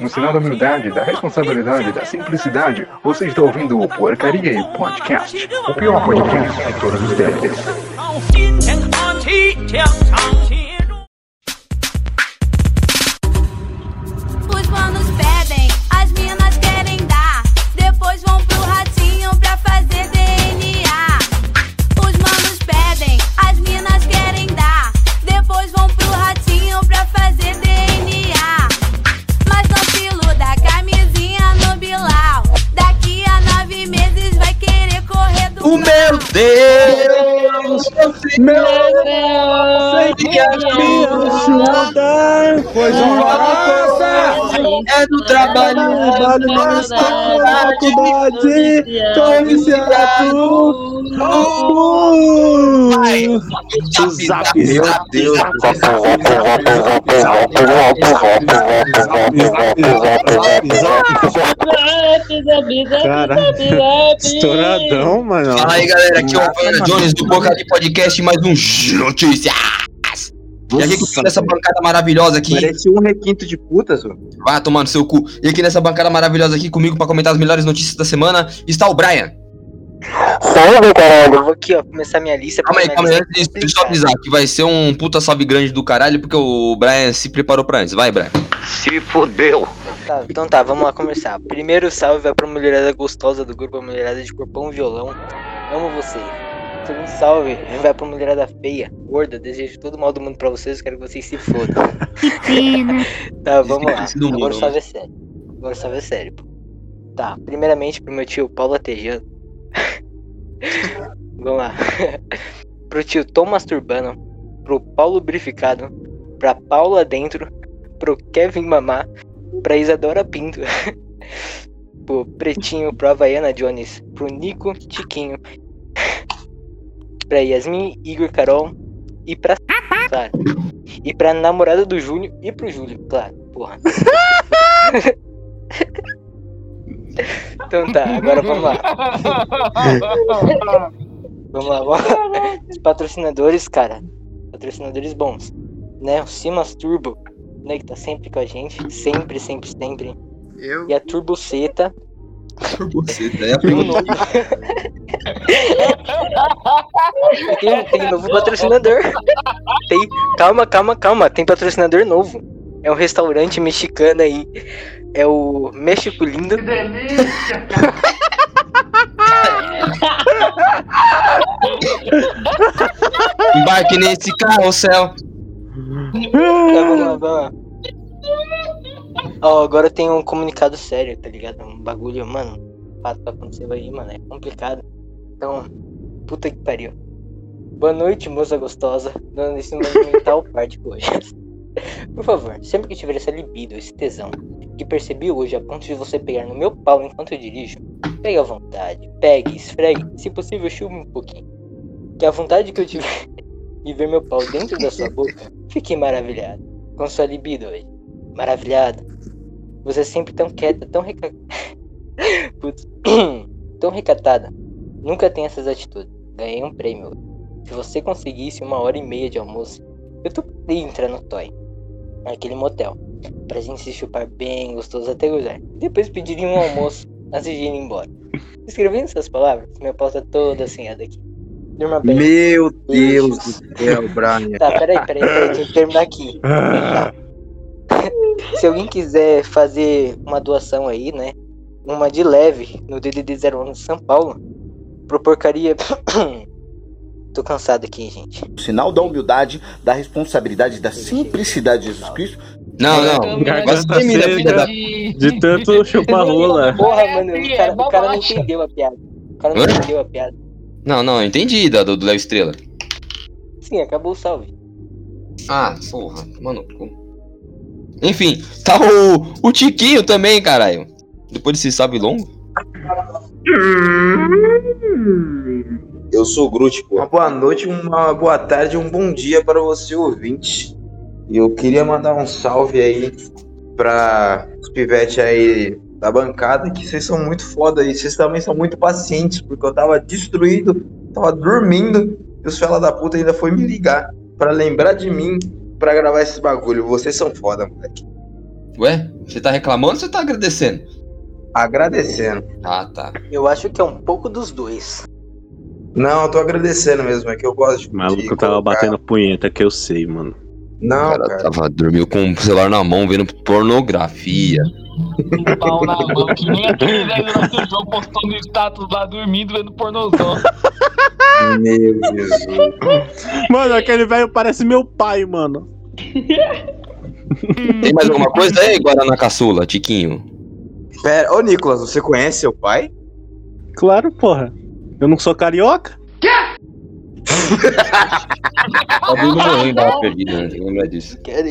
No sinal da humildade, da responsabilidade, da simplicidade, você está ouvindo o Porcaria e Podcast, o pior podcast de todos os tempos. Trabalho na faculdade! Tô viciado! Zap, meu Deus! Cara, estouradão, mano. Fala aí, galera. Aqui é o Alfredo Jones do Boca de Podcast, mais um Notícias. E aqui com essa bancada maravilhosa aqui, Parece um requinto de putas, mano. vai tomar no seu cu. E aqui nessa bancada maravilhosa aqui comigo pra comentar as melhores notícias da semana está o Brian. Salve, caralho. Eu vou aqui, ó, começar minha lista. Calma aí, calma aí. Antes disso, deixa eu avisar que vai ser um puta salve grande do caralho, porque o Brian se preparou pra antes. Vai, Brian. Se fodeu! Tá, então tá, vamos lá começar. Primeiro salve vai pra mulherada gostosa do grupo, a mulherada de corpão violão. Amo vocês. Segundo salve vai pra mulherada feia, gorda. Desejo todo mal do mundo pra vocês, quero que vocês se fodam. tá, vamos lá. Agora o salve é sério. Agora o salve é sério, pô. Tá, primeiramente pro meu tio Paulo Atejano. vamos lá. pro tio Tom Masturbano. Pro Paulo Brificado. Pra Paula Dentro. Pro Kevin Mamá. Pra Isadora Pinto. pro Pretinho, pro Havaiana Jones. Pro Nico Tiquinho. Pra Yasmin, Igor Carol. E pra. Claro. E pra namorada do Júlio e pro Júlio, claro. Porra. então tá, agora vamos lá. Vamos lá, vamos lá. Os patrocinadores, cara. Patrocinadores bons. Né? O Simas Turbo, né? Que tá sempre com a gente. Sempre, sempre, sempre. Eu. E a Turboceta. Você, daí a E um pergunta. tem, tem novo patrocinador. Tem. Calma, calma, calma. Tem patrocinador novo. É um restaurante mexicano aí. É o México Lindo. Embarque nesse carrossel. Tá, vamos lá, vamos lá. Ó, agora tem um comunicado sério, tá ligado? Um bagulho, mano. Fato que aconteceu aí, mano. É complicado. Então, puta que pariu. Boa noite, moça gostosa. Dando esse monumental parte hoje. Por favor, sempre que tiver essa libido, esse tesão, que percebi hoje a ponto de você pegar no meu pau enquanto eu dirijo, pegue à vontade, pegue, esfregue, se possível, chuve um pouquinho. Que a vontade que eu tiver de ver meu pau dentro da sua boca, fiquei maravilhado com sua libido hoje. Maravilhado. Você é sempre tão quieta, tão reca... Putz. tão recatada. Nunca tem essas atitudes. Ganhei um prêmio. Se você conseguisse uma hora e meia de almoço, eu toparia entrar no Toy. Naquele motel. Pra gente se chupar bem gostoso até gozar. Depois pediria um almoço antes de ir embora. Escrevendo essas palavras, minha pauta toda assinhada aqui. Durma bem. Meu Deus do céu, Brian. Tá, peraí, peraí, peraí, tem que terminar aqui. Tá. Se alguém quiser fazer uma doação aí, né? Uma de leve no DDD 01 de São Paulo, pro porcaria. Tô cansado aqui, gente. O sinal da humildade, da responsabilidade, da simplicidade de Jesus Cristo. Não, não. Você termina, filha da. De tanto chupar rola. Porra, mano, o cara, o cara não entendeu a piada. O cara não Hã? entendeu a piada. Não, não, eu entendi da do do Léo Estrela. Sim, acabou o salve. Ah, porra, mano. Enfim, tá o, o Tiquinho também, caralho. Depois desse salve longo. Eu sou o Groot, pô. Uma boa noite, uma boa tarde, um bom dia para você, ouvinte. E eu queria mandar um salve aí para os pivetes aí da bancada, que vocês são muito foda aí. Vocês também são muito pacientes, porque eu tava destruído, tava dormindo, e os fela da puta ainda foi me ligar para lembrar de mim para gravar esses bagulho. Vocês são foda, moleque. Ué, você tá reclamando ou você tá agradecendo? Agradecendo. Ah, tá. Eu acho que é um pouco dos dois. Não, eu tô agradecendo mesmo, é que eu gosto de. O maluco de tava colocar- batendo punheta, que eu sei, mano. Não, o cara, cara. tava dormiu com o celular na mão, vendo pornografia. Um pau na mão, que nem aquele velho lá que o João postou no status lá dormindo vendo pornozão. Meu Jesus. Mano, aquele velho parece meu pai, mano. Tem mais alguma coisa aí, Guaraná Caçula, Tiquinho? Pera, ô Nicolas, você conhece seu pai? Claro, porra. Eu não sou carioca? Tá dando morrer, né? Disso. Quero,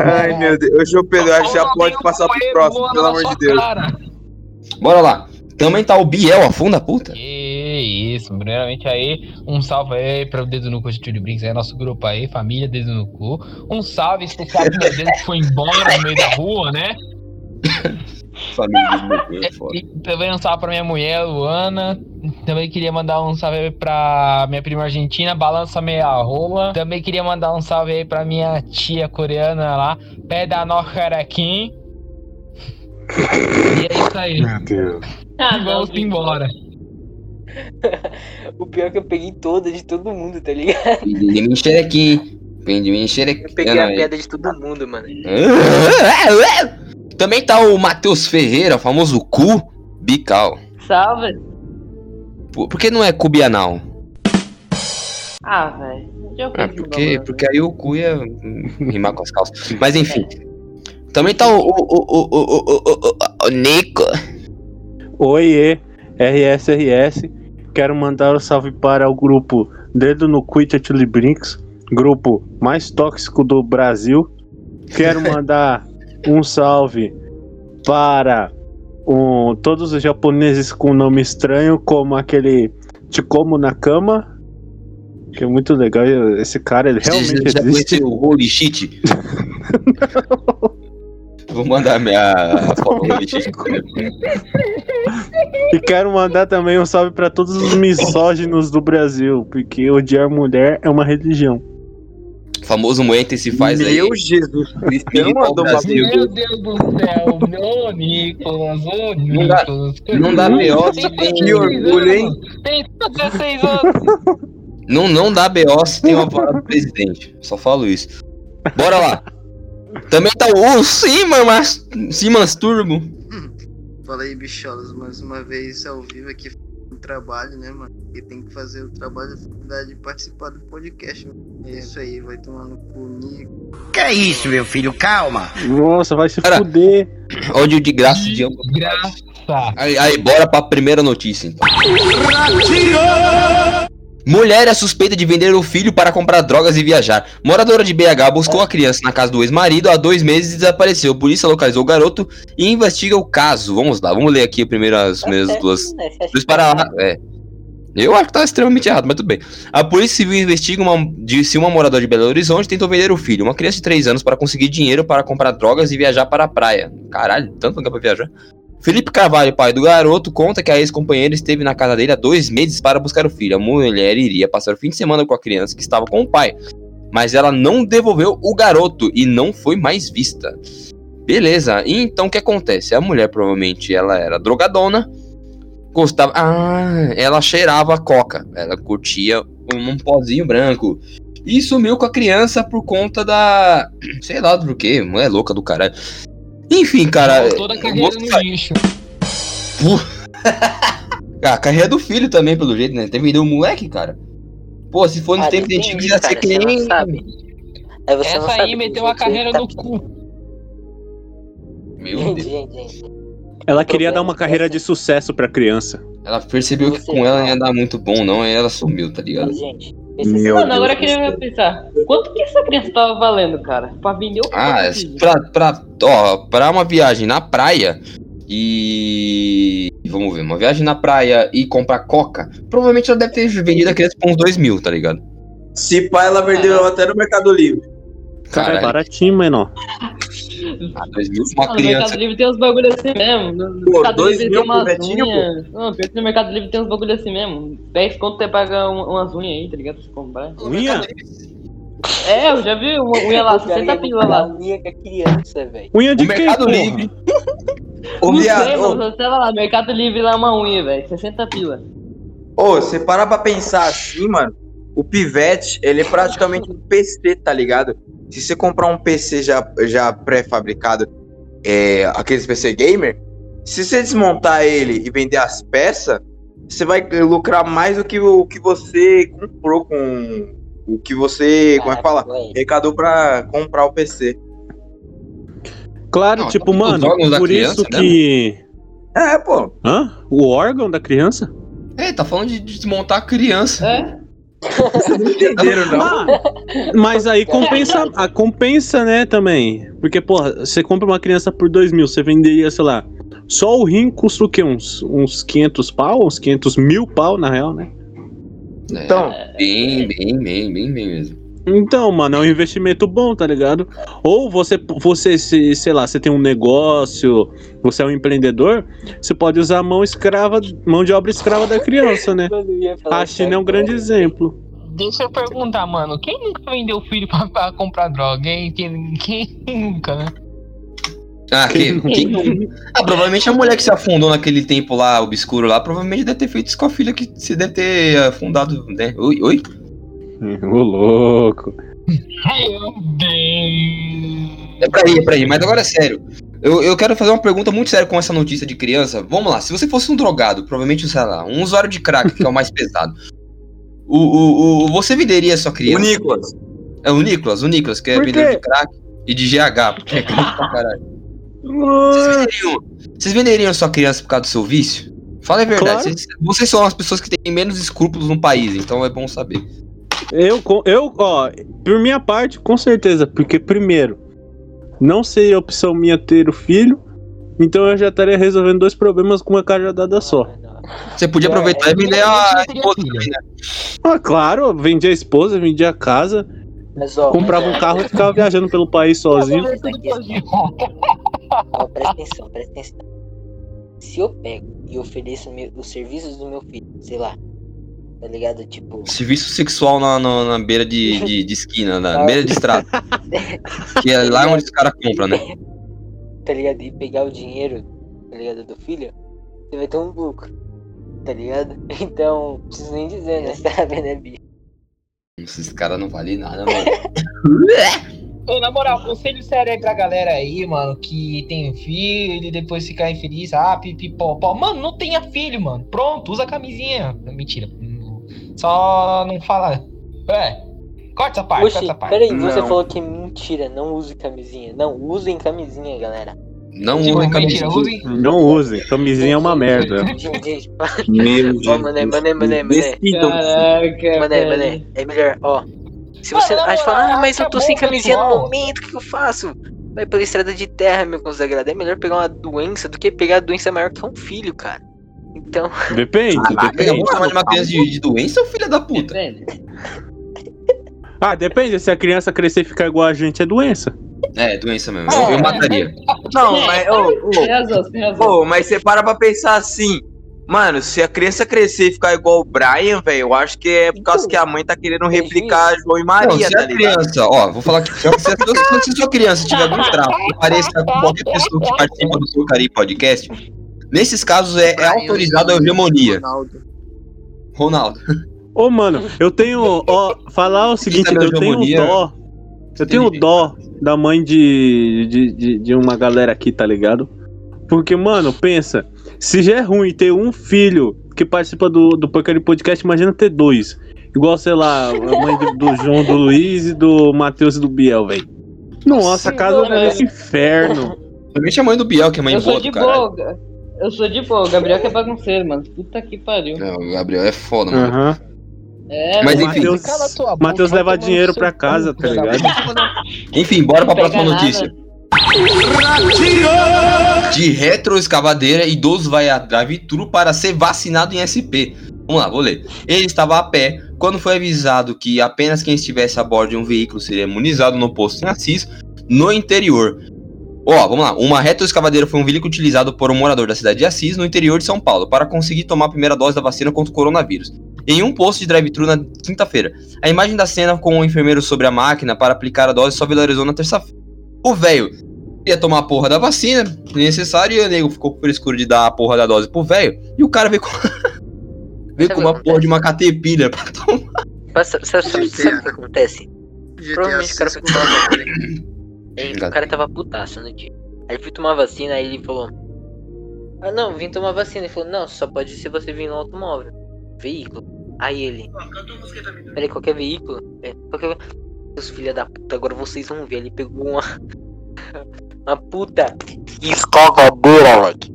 Ai, meu Deus. Ô, João Pedro, acho que já pode passar pro próximo, pelo amor de Deus. Bora lá. Também tá o Biel, a funda puta. Que isso, primeiramente aí, um salve aí para o Dedo no Cu de Túlio Brinks, aí, nosso grupo aí, família Dedo no Cu. Um salve especial pro dedo que foi embora no meio da rua, né? Família é também um salve pra minha mulher, Luana. Também queria mandar um salve aí pra minha prima argentina, Balança Meia Rola. Também queria mandar um salve aí pra minha tia coreana lá, Peda no Harakin. E é isso aí. Meu Deus. Ah, Vamos embora. O pior é que eu peguei toda de todo mundo, tá ligado? Me xerequim. Pendi me xerequim. Eu peguei a piada de todo mundo, mano. Também tá o Matheus Ferreira, famoso cu bical. Salve. Por, por que não é Cubianal? Ah, velho. É, porque, porque aí o cu ia rimar com as calças. Mas enfim. Também tá o, o, o, o, o, Nico. Oiê, RSRS. Quero mandar um salve para o grupo Dedo no Quit Atili Brinks, grupo mais tóxico do Brasil. Quero mandar um salve para um, todos os japoneses com nome estranho, como aquele Te Como na Cama. Que é muito legal. Esse cara, ele Você realmente já existe. o Holy Shit? Vou mandar minha foto Holy Shit. E quero mandar também um salve para todos os misóginos do Brasil, porque odiar mulher é uma religião. O famoso Moente se faz aí. Meu Jesus Cristo, Brasil. Meu Deus do céu, ô Nicolas, ô Não dá- Nicolas. não dá BO se Tem tem- 16 Que orgulho, hein? Tem 16 anos. Não, não dá BO se tem uma palavra do presidente. Só falo isso. Bora lá. Também tá o Simas, Simas Turbo. Fala aí, bicholas, mais uma vez ao vivo aqui no trabalho, né, mano? E tem que fazer o trabalho da faculdade e participar do podcast. mano. É isso aí, vai tomar no cu, Nico. Que é isso, meu filho? Calma. Nossa, vai se Cara, fuder. Ódio de graça de ambos. Graça. Aí, aí, bora pra primeira notícia então. Mulher é suspeita de vender o filho para comprar drogas e viajar. Moradora de BH buscou a criança na casa do ex-marido há dois meses e desapareceu. Polícia localizou o garoto e investiga o caso. Vamos lá, vamos ler aqui primeiro as primeiras duas Dois para lá, é. Eu acho que tá extremamente errado, mas tudo bem. A Polícia Civil investiga uma, de se uma moradora de Belo Horizonte tentou vender o filho, uma criança de 3 anos, para conseguir dinheiro para comprar drogas e viajar para a praia. Caralho, tanto lugar pra viajar. Felipe Carvalho, pai do garoto, conta que a ex-companheira esteve na casa dele há dois meses para buscar o filho. A mulher iria passar o fim de semana com a criança que estava com o pai, mas ela não devolveu o garoto e não foi mais vista. Beleza, então o que acontece? A mulher provavelmente ela era drogadona, gostava. Ah, ela cheirava coca. Ela curtia um, um pozinho branco. E sumiu com a criança por conta da. Sei lá do que, mulher louca do caralho. Enfim, cara. Toda a carreira no lixo. A carreira do filho também, pelo jeito, né? Vender o moleque, cara. Pô, se for no Ah, tempo depende, antigo, ia ser cara, que nem. Essa aí meteu a gente carreira tá- no cu. Meu Gente, Deus. gente, gente. Ela queria dar uma carreira é de sucesso pra criança. Ela percebeu que com ela não ia dar muito bom, não, aí ela sumiu, tá ligado? Gente, Meu Mano, agora eu queria pensar. Quanto que essa criança tava valendo, cara? Pra vender o Ah, é pra, pra, ó, pra uma viagem na praia e. Vamos ver, uma viagem na praia e comprar coca, provavelmente ela deve ter vendido a criança por uns 2 mil, tá ligado? Se pá, ela vendeu até no Mercado Livre. Cara, é Caralho. baratinho, menor. Ah, 2 mil pra Ah, uma no Mercado criança. Livre tem uns bagulho assim mesmo. No Pô, Mercado dois Livre mil tem umas unhas. Não, que no Mercado Livre tem uns bagulho assim mesmo. 10 conto você paga um- umas unhas aí, tá ligado? Pra você comprar. Unha? É, eu já vi uma unha lá, O cara 60 ia pila lá. unha com a criança, velho. Unha de O quem, Mercado? Livre. Ô, Não viado, sei, mano, você vai lá, Mercado Livre lá uma unha, velho. 60 pila. Ô, você para pra pensar assim, mano. O pivete, ele é praticamente um PC, tá ligado? Se você comprar um PC já, já pré-fabricado, é, aqueles PC gamer, se você desmontar ele e vender as peças, você vai lucrar mais do que o que você comprou com o que você, como é que fala? Arrecadou pra comprar o PC. Claro, Não, tipo, mano, por criança, isso que. É, pô. Hã? O órgão da criança? É, tá falando de desmontar a criança. É? Entenderam, não? Ah, mas aí compensa, a compensa, né, também. Porque, porra, você compra uma criança por 2 mil, você venderia, sei lá, só o rim custa o quê? Uns, uns 500 pau? Uns 500 mil pau, na real, né? Então, Bem, bem, bem, bem, bem mesmo. Então, mano, é um investimento bom, tá ligado? Ou você, você se, sei lá, você tem um negócio, você é um empreendedor, você pode usar a mão escrava, mão de obra escrava da criança, né? A China é um grande exemplo. Deixa eu perguntar, mano. Quem nunca vendeu filho pra, pra comprar droga, hein? Quem, quem nunca, né? Ah, que, quem não- ah, provavelmente a mulher que se afundou naquele tempo lá, obscuro lá, provavelmente deve ter feito isso com a filha que você deve ter afundado, né? Oi? Oi? Ô, louco. Meu Deus. É pra ir, é pra ir, mas agora é sério. Eu, eu quero fazer uma pergunta muito séria com essa notícia de criança. Vamos lá, se você fosse um drogado, provavelmente, sei lá, um usuário de crack, que é o mais pesado, o, o, o, você venderia a sua o criança? Nicolas. É o Nicolas, o Nicolas, que é vendedor de crack e de GH, porque é crack pra caralho. Vocês venderiam, vocês venderiam a sua criança por causa do seu vício? Fala a verdade, Claro. vocês, vocês são as pessoas que têm menos escrúpulos no país, então é bom saber. Eu, eu, ó, por minha parte, com certeza, porque primeiro, não seria opção minha ter o filho, então eu já estaria resolvendo dois problemas com uma cajadada só. Você podia É, aproveitar e vender a esposa também, né? Ah, claro, vendia a esposa, vendia a casa, Mas, ó, comprava um carro e ficava viajando pelo país sozinho. Ó, presta atenção, presta atenção. Se eu pego e ofereço meu- os serviços do meu filho, sei lá, tá ligado? Tipo, Serviço sexual na, na, na beira de, de, de esquina, na beira de estrada. que é lá onde os caras compram, né? tá ligado? E pegar o dinheiro, tá ligado? Do filho, você vai ter um lucro, tá ligado? Então, não preciso nem dizer, né? Sabe, né, bicho? Esses caras não valem nada, mano. Ô, na moral, conselho sério aí pra galera aí, mano, que tem filho e depois ficar infeliz, ah, pipipopó. Mano, não tenha filho, mano. Pronto, usa camisinha. Mentira. Só não fala. É. Corta essa parte, corta Oxi, essa parte. peraí, você Não. falou que é mentira, não use camisinha. Não, usem camisinha, galera. Não Tipo, usem camisinha. usem. Não usem, camisinha é uma merda. Gente, gente, Meu ó, mané, mané, mané, mané. Caraca, Mané, mané, é melhor, ó. Se você na acha fala, ah, mas eu tô sem camisinha no momento, o que eu faço? Vai pela estrada de terra, meu consagrado. É melhor pegar uma doença do que pegar a doença maior que um filho, cara. Então, Depende, Caraca, depende. vamos chamar de uma criança de, de doença ou filha da puta? Depende. Ah, depende. Se a criança crescer e ficar igual a gente, é doença. É, doença mesmo. Eu, eu mataria. Não, mas, ô, Tem razão, tem razão. Pô, mas você para pra pensar assim. Mano, se a criança crescer e ficar igual o Brian, velho, eu acho que é por causa que a mãe tá querendo replicar João e Não, Maria, se tá a criança, ó, vou falar aqui, se a, se a sua- se a sua criança tiver algum traço que pareça com qualquer pessoa que participa do Porcaria Podcast, nesses casos é, é autorizada a hegemonia. Ronaldo. Ronaldo. Ô, mano, eu tenho. Ó, falar o seguinte, eu tenho dó. Eu tenho dó da mãe de, de, de, de uma galera aqui, tá ligado? Porque, mano, pensa, se já é ruim ter um filho que participa do, do Porcaria Podcast, imagina ter dois. Igual, sei lá, a mãe do, do João, do Luiz e do Matheus e do Biel, velho. Nossa, a casa é esse inferno. Principalmente a mãe do Biel, que é mãe Eu boa sou Eu sou de boa. O Gabriel que é bagunceiro, mano. Puta que pariu. Não, o Gabriel é foda, mano. Aham. É, Mas mano. enfim. Boca, Matheus vai leva dinheiro pra casa, tá ligado? Enfim, bora pra próxima nada. notícia. De retroescavadeira, idoso vai a drive-thru para ser vacinado em SP. Vamos lá, vou ler. Ele estava a pé quando foi avisado que apenas quem estivesse a bordo de um veículo seria imunizado no posto em Assis, no interior. Ó, vamos lá. Uma retroescavadeira foi um veículo utilizado por um morador da cidade de Assis, no interior de São Paulo, para conseguir tomar a primeira dose da vacina contra o coronavírus. em um posto de drive-thru na quinta-feira. A imagem da cena com o enfermeiro sobre a máquina para aplicar a dose só viralizou na terça-feira. O velho ia tomar a porra da vacina, necessário, e o nego ficou com frescura de dar a porra da dose pro velho, e o cara veio com, veio com uma porra de uma catepilha pra tomar. Mas sabe, sabe, sabe, sabe o que acontece? Provavelmente o cara foi tomar. Aí, o cara tava putaço no dia. Aí ele foi tomar vacina, aí ele falou: Ah, não, vim tomar vacina. Ele falou: Não, só pode ser você vir no automóvel. Veículo. Aí ele: Peraí, qualquer veículo? É, qualquer. Os filha da puta, agora vocês vão ver. Ele pegou uma. Uma puta escovadora, moleque.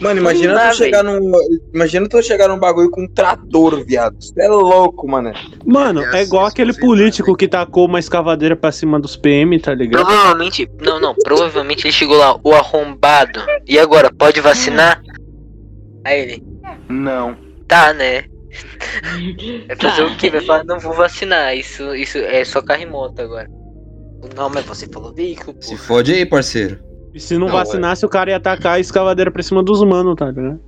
Mano, imagina dá, tu chegar num. Imagina tu chegar num bagulho com um trator, viado. Isso é louco, mano. Mano, é igual aquele político que tacou uma escavadeira pra cima dos PM, tá ligado? Provavelmente, não, não, provavelmente ele chegou lá, o arrombado. E agora, pode vacinar? Aí ele, Não. tá, né? Vai fazer o quê? Vai falar, não vou vacinar. Isso, isso é só carro e moto agora. Não, mas você falou veículo, pô. Se fode aí, parceiro. E se não, Não, vacinasse, o cara ia atacar a escavadeira pra cima dos manos, tá ligado?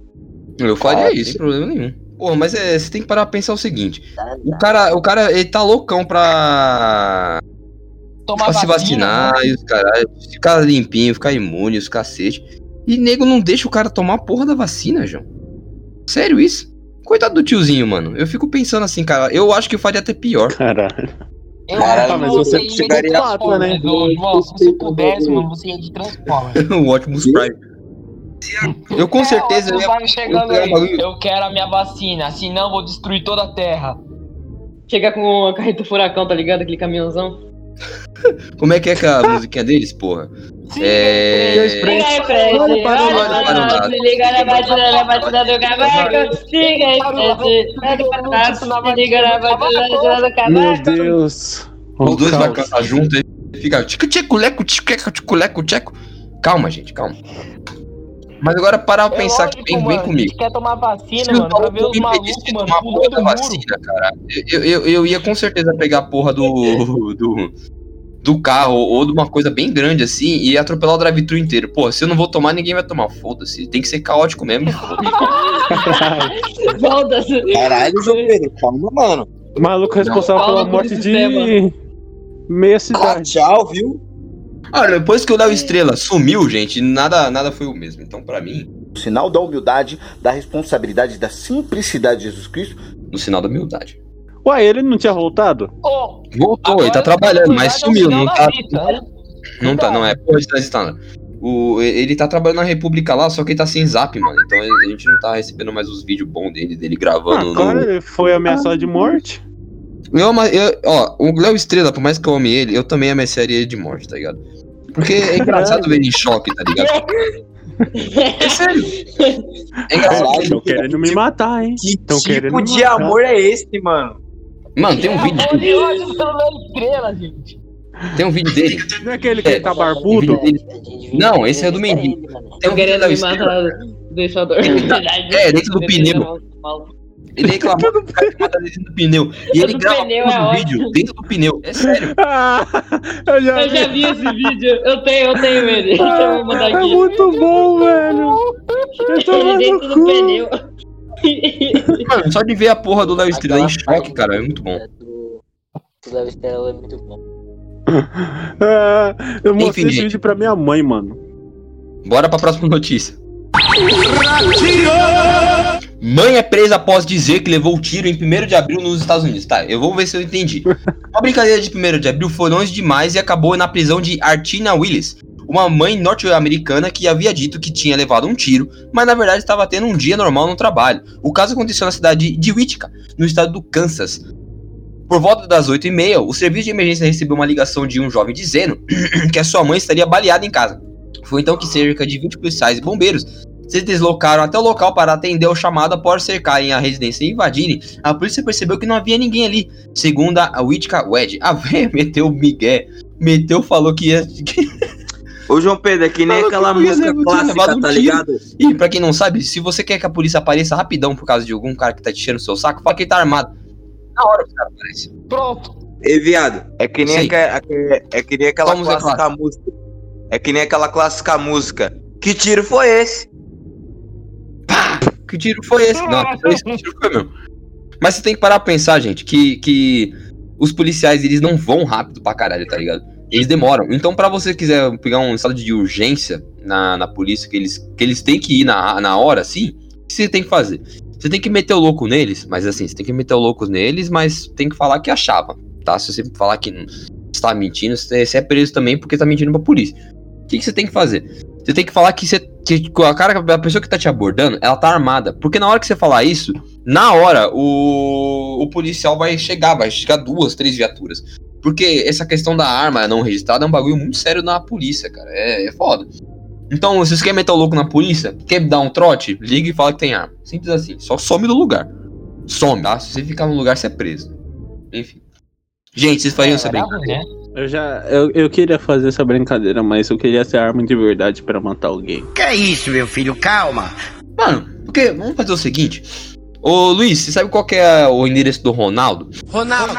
Eu faria Ah, isso, sem problema nenhum. Porra, mas é, você tem que parar pra pensar o seguinte. O cara, o cara, ele tá loucão pra, Tomar pra se vacina, vacinar né? e os caralho, ficar limpinho, ficar imune, os cacete. E nego não deixa o cara tomar a porra da vacina, João. Sério isso? Coitado do tiozinho, mano. Eu fico pensando assim, cara, eu acho que eu faria até pior. Caralho. Eu Caralho, acho mas que você de chegaria- Transformers, né? ô, João, se você pudesse, mano, você ia de Transformers. o Optimus Prime. Eu com certeza eu ia, chegando eu ia aí, eu quero a minha vacina, senão vou destruir toda a Terra. Chegar com a carreta furacão, tá ligado? Aquele caminhãozão. Como é que é que a musiquinha deles, porra? É. Liga aí, Fred. Olha para o lado. Se liga na batida, na batida do cavaco. Liga aí, Fred. Pega pra trás. Se liga na batida, do Meu. Deus. Os dois caos. cantar junto e fica leco. Calma, gente, calma. Mas agora parar pra É pensar lógico, que vem, vem mano, A comigo. gente quer tomar vacina, Se mano, pra ver os malucos, mano, tomar porra da vacina, cara, eu, eu, eu ia com certeza pegar a porra do, do, do carro ou de uma coisa bem grande assim e atropelar o drive-thru inteiro. Pô, se eu não vou tomar, ninguém vai tomar. Foda-se. Tem que ser caótico mesmo. Foda-se. Caralho, João Pedro, calma, mano. O maluco responsável pela morte de sistema. meia Ah, cidade. tchau, viu? Olha, depois que o Léo Estrela sumiu, gente, nada, nada foi o mesmo. Então, pra mim, O sinal da humildade, da responsabilidade, da simplicidade de Jesus Cristo. no sinal da humildade. Ué, ele não tinha voltado? Ô, Voltou, ele tá trabalhando, mas é um sumiu, sinal não da tá. vida, né? Não tá, não é porra de transitando. O, ele tá trabalhando na República lá, só que ele tá sem zap, mano. Então a gente não tá recebendo mais os vídeos bons dele, dele Ah, gravando claro, no. ele foi ameaçado de morte. Eu, eu- ó, o Léo Estrela, por mais que eu ame ele, eu também ameaçaria ele de morte, tá ligado? Porque é engraçado ver ele em choque, tá ligado? É sério. É engraçado. Estão querendo me matar, hein? Que Tão tipo de matar. amor é esse, mano? Mano, tem um vídeo. Amor de ódio pelo Léo Estrela, gente. Tem um vídeo dele. Não é aquele que É, tá Tem um barbudo? dele. Não, esse é do Mendy. Tem um Tô vídeo me Estrela. matar do Equador. É, dentro do pneu. Ele reclamou o cara dentro do pneu. E ele do grava pneu todo é o ótimo. vídeo dentro do pneu. É sério. Ah, eu já Eu já vi. esse vídeo. Eu tenho, eu tenho ele. Deixa eu mandar É aqui. muito bom, velho. Eu tô Ele dentro do pneu. Mano, só de ver a porra do Léo Estrela em choque, cara, é muito bom. O Léo Estrela é muito bom. Ah, eu mostrei Enfim, esse gente. vídeo pra minha mãe, mano. Bora pra próxima notícia. Mãe é presa após dizer que levou tiro em 1 de abril nos Estados Unidos. Tá, eu vou ver se eu entendi. A brincadeira de 1 de abril foi longe demais e acabou na prisão de Artina Willis, uma mãe norte-americana que havia dito que tinha levado um tiro, mas na verdade estava tendo um dia normal no trabalho. O caso aconteceu na cidade de Whittier, no estado do Kansas. Por volta das 8h30, o serviço de emergência recebeu uma ligação de um jovem dizendo que a sua mãe estaria baleada em casa. Foi então que cerca de 20 policiais e bombeiros se deslocaram até o local para atender o chamado após cercarem a residência e invadirem. A polícia percebeu que não havia ninguém ali. Segundo a Whitka Wedge, a véia meteu o migué. Meteu, falou que ia. Ô, João Pedro, é que nem Falou aquela que música clássica, levado um tá ligado? E pra quem não sabe, se você quer que a polícia apareça rapidão por causa de algum cara que tá te enchendo o seu saco, fala que ele tá armado. Na hora os caras aparecem. Pronto. Ei, viado, é que nem, aque- aque- é que nem aquela música clássica música. É que nem aquela clássica música. Que tiro foi esse? Que tiro foi esse? Não, foi esse que tiro foi meu. Mas você tem que parar pra pensar, gente, que, que os policiais, eles não vão rápido pra caralho, tá ligado? Eles demoram. Então, pra você quiser pegar um estado de urgência na, na polícia, que eles, que eles têm que ir na, na hora, assim, o que você tem que fazer? Você tem que meter o louco neles, mas assim, você tem que meter o louco neles, mas tem que falar que achava, tá? Se você falar que está mentindo, você você é preso também porque tá mentindo pra polícia. O que, que você tem que fazer? Você tem que falar que, você, que a, cara, a pessoa que tá te abordando, ela tá armada. Porque na hora que você falar isso, na hora, o, o policial vai chegar, vai chegar duas, três viaturas. Porque essa questão da arma não registrada é um bagulho muito sério na polícia, cara. É, é foda. Então, se você quer meter o louco na polícia, quer dar um trote, liga e fala que tem arma. Simples assim. Só some do lugar. Some, tá? Se você ficar no lugar, você é preso. Enfim. Gente, vocês fariam essa brincadeira? Eu já. Eu, eu queria fazer essa brincadeira, mas eu queria ter arma de verdade pra matar alguém. Que é isso, meu filho? Calma. Mano, porque vamos fazer o seguinte. Ô Luiz, você sabe qual que é o endereço do Ronaldo? Ronaldo.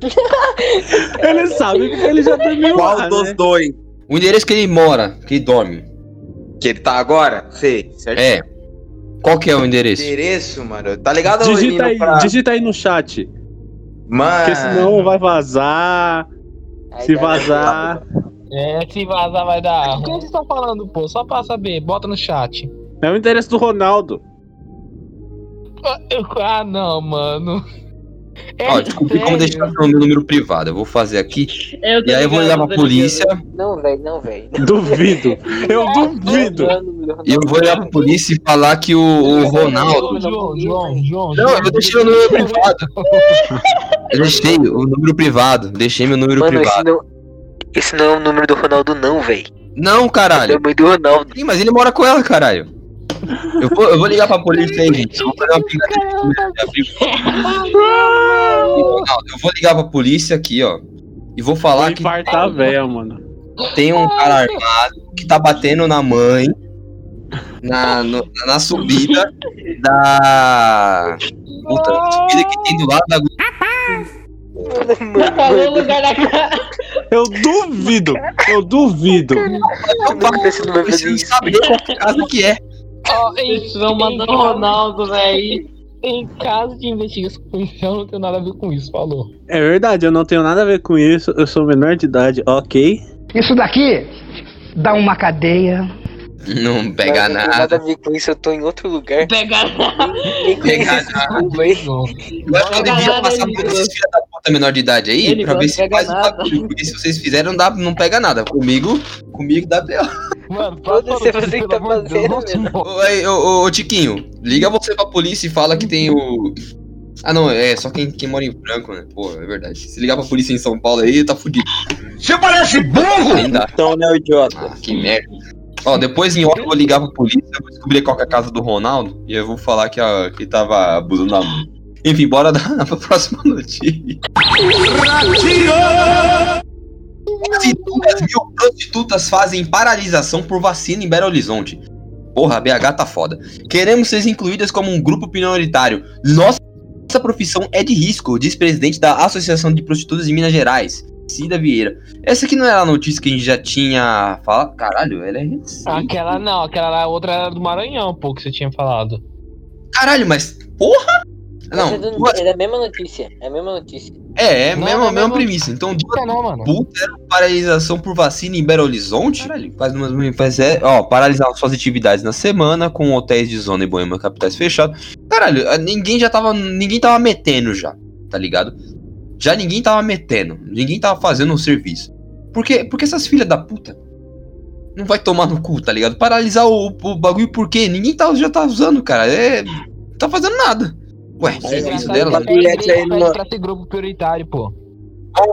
ele sabe porque ele já dormiu Qual lá, dos né? dois? O endereço que ele mora, que ele dorme. Que ele tá agora? Sei, certo? É. Qual que é o endereço? Endereço, mano. Tá ligado? Digita aí, pra- digita aí no chat. Mano. Porque senão vai vazar. Se vazar. É, se vazar vai dar. O que vocês estão falando, pô? Só pra saber, bota no chat. É o endereço do Ronaldo. Ah, não, mano. É Ó, desculpe como deixar o meu número privado. Eu vou fazer aqui. Eu tô e aí eu vou ligar pra polícia. Não, velho, não, velho. Duvido. Eu duvido. E eu vou ligar pra polícia e falar que o, o Ronaldo. João, João, João. Não, eu deixei o número privado. Eu deixei o número privado. Deixei meu número Mano, esse privado. não, esse não é o número do Ronaldo, não, velho. Não, caralho. É a mãe do Ronaldo. Sim, mas ele mora com ela, caralho. Eu vou, eu vou ligar pra polícia aí, gente. Eu vou fazer uma brincadeira de abrir- Ronaldo, Eu vou ligar pra polícia aqui, ó. E vou falar que Infartar a véia, mano. tem um cara armado que tá batendo na mãe na, no- na subida da. Puta, subida que tem do lado da. Eu duvido. Eu duvido. Eu preciso saber qual casa que é. Ó, Eles vão mandar o Ronaldo, velho. em caso de investigação policial, não tem nada a ver com isso, falou. É verdade, eu não tenho nada a ver com isso. Eu sou menor de idade, ok? Isso daqui dá uma cadeia. Não pega Não tem nada. nada a ver com isso, eu tô em outro lugar. Pegar Nem conheço Pega nada. clube aí. Mas eu devia nada, passar por esses filha da puta menor de idade aí, Ele pra ver se pega faz um nada. bagulho. Porque se vocês fizerem, não, dá, não pega nada. Comigo, comigo dá B.O. Mano, Foda-se você que tá fazendo. Ô, ô, ô, ô, Tiquinho, liga você pra polícia e fala que tem o. Ah, não, é só quem, quem mora em Franco, né? Pô, é verdade. Se ligar pra polícia em São Paulo aí, tá fudido. Você parece burro! Então, né, o idiota? Ah, que merda. Ó, depois em hora eu vou ligar pra polícia, eu vou descobrir qual é a casa do Ronaldo e eu vou falar que, a, que tava abusando da mãe. Enfim, bora dar pra próxima notícia. Quase mil prostitutas fazem paralisação por vacina em Belo Horizonte. Porra, BH tá foda. Queremos ser incluídas como um grupo prioritário. Nossa profissão é de risco, diz presidente da Associação de Prostitutas de Minas Gerais, Cida Vieira. Essa aqui não era a notícia que a gente já tinha falado? Caralho, ela é recente. Aquela não, aquela lá, outra era do Maranhão, pô, que você tinha falado. Caralho, mas porra! Não, é, do- é da mesma notícia. É a mesma notícia. é, é a Não, mesma, não, mesma premissa. Então, duas Não, mano. putas eram paralisação por vacina em Belo Horizonte. Caralho, faz umas faz, é, ó, paralisar suas atividades na semana com hotéis de zona e boêmia capitais fechados. Caralho, a- ninguém já tava, ninguém tava metendo já, tá ligado? Já ninguém tava metendo, ninguém tava fazendo o serviço. Por quê? Porque essas filhas da puta não vai tomar no cu, tá ligado? Paralisar o, o bagulho por quê? Ninguém tá, já tá usando, cara. É, não tá fazendo nada. Ué, o serviço dela. tá bagulhete aí no- pra ser grupo prioritário, pô.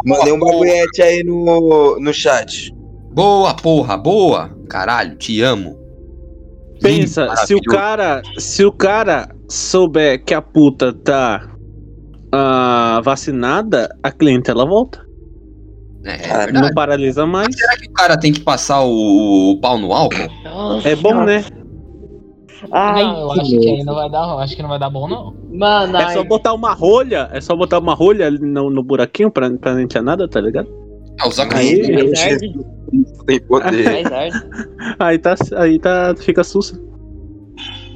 Mandei um bagulhete aí no, no chat. Boa, porra, boa. Caralho, te amo. Pensa, Lindo, se o cara. Se o cara souber que a puta tá ah, vacinada, a cliente ela volta. É, é. Não paralisa mais. Será que o cara tem que passar o, o pau no álcool? É bom, né? Ai, não, eu acho que não vai dar, acho que não vai dar bom, não. Mano, É ai. só botar uma rolha. É só botar uma rolha ali no, no buraquinho pra, pra não entrar nada, tá ligado? Ah, usar Aí- arde. Tem poder. Aí tá. Aí tá. Fica sussa.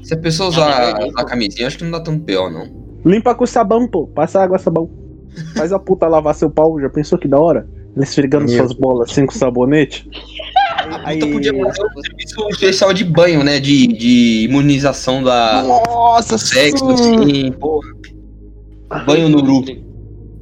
Se a pessoa usar, usar camisinha, acho que não dá tanto pior, não. Limpa com sabão, pô. Passa água, sabão. Faz a puta lavar seu pau. Já pensou que da hora? Ele esfregando Meu. suas bolas assim com sabonete? Aí... Tu podia fazer um serviço especial de banho, né? De, de imunização da Nossa, do sexo, sim. assim, porra. Banho no uru.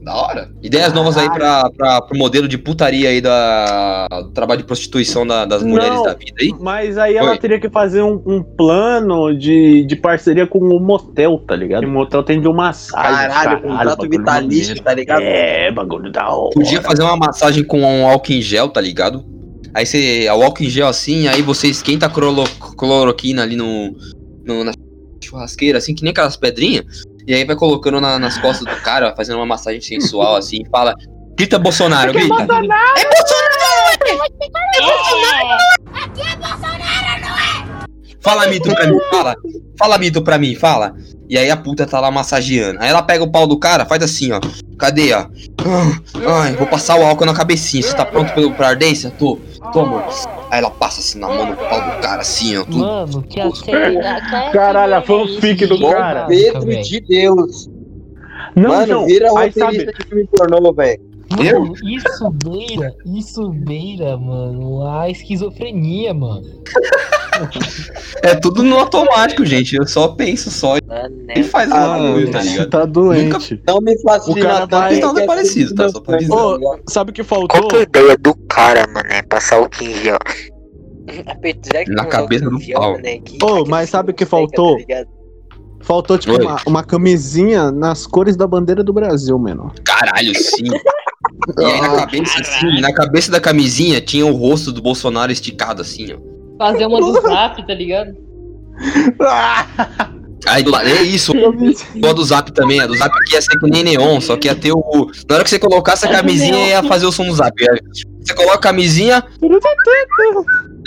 Da hora. Ideias novas aí pra, pra, pro modelo de putaria aí da, do trabalho de prostituição da- das mulheres Não, da vida aí. Mas aí ela teria que fazer um, um plano de, de parceria com o motel, tá ligado? O motel tem de uma massagem. Caralho, contrato vitalício, tá ligado? É, bagulho da hora. Podia fazer uma massagem com um álcool em gel, tá ligado? Aí você. O álcool em gel assim, aí você esquenta a cloro- cloroquina ali no, no- na churrasqueira, assim, que nem aquelas pedrinhas. E aí vai colocando na- nas costas do cara, fazendo uma massagem sensual assim, e fala. Grita Bolsonaro, grita. É Bolsonaro! É Bolsonaro! Aqui é Bolsonaro, não é? Fala, Mito, pra mim, fala. Fala, Mito, pra mim, fala. E aí a puta tá lá massageando. Aí ela pega o pau do cara, faz assim, ó. Cadê, ó? Ah, Ai, vou passar o álcool na cabecinha. Você tá pronto pra ardência? Tô. Toma. Aí ela passa assim na mão no pau do cara, assim, ó. Tudo. Mano, que acelera. Caralho, a fanfic do cara. Pedro de Deus. Não, Mano, não, vira aí roteirista sabe- de filme pornô, velho. Eu? Mano, isso beira, isso beira, mano, a esquizofrenia, mano. É tudo no automático, gente. Eu só penso só e faz o Ah, bagulho, tá você ligado? tá doente. Não me fascina O cara é é parecido, tá? Só pra. Ô, sabe o que faltou? Qual que é a ideia do cara, mano? É passar o 15 ó. Na cabeça do pau. né, que- Ô, mas sabe o que faltou? Tá ligado? Faltou, tipo, uma, uma camisinha nas cores da bandeira do Brasil, mano. Caralho, sim. E aí na cabeça, assim, na cabeça da camisinha tinha o rosto do Bolsonaro esticado, assim, ó. Fazer uma do zap, tá ligado? Aí do lado, é isso. O do Zap também, a do Zap que ia ser que nem neon, só que ia ter o. Na hora que você colocasse a camisinha, ia fazer o som do Zap. Aí Você coloca a camisinha. tá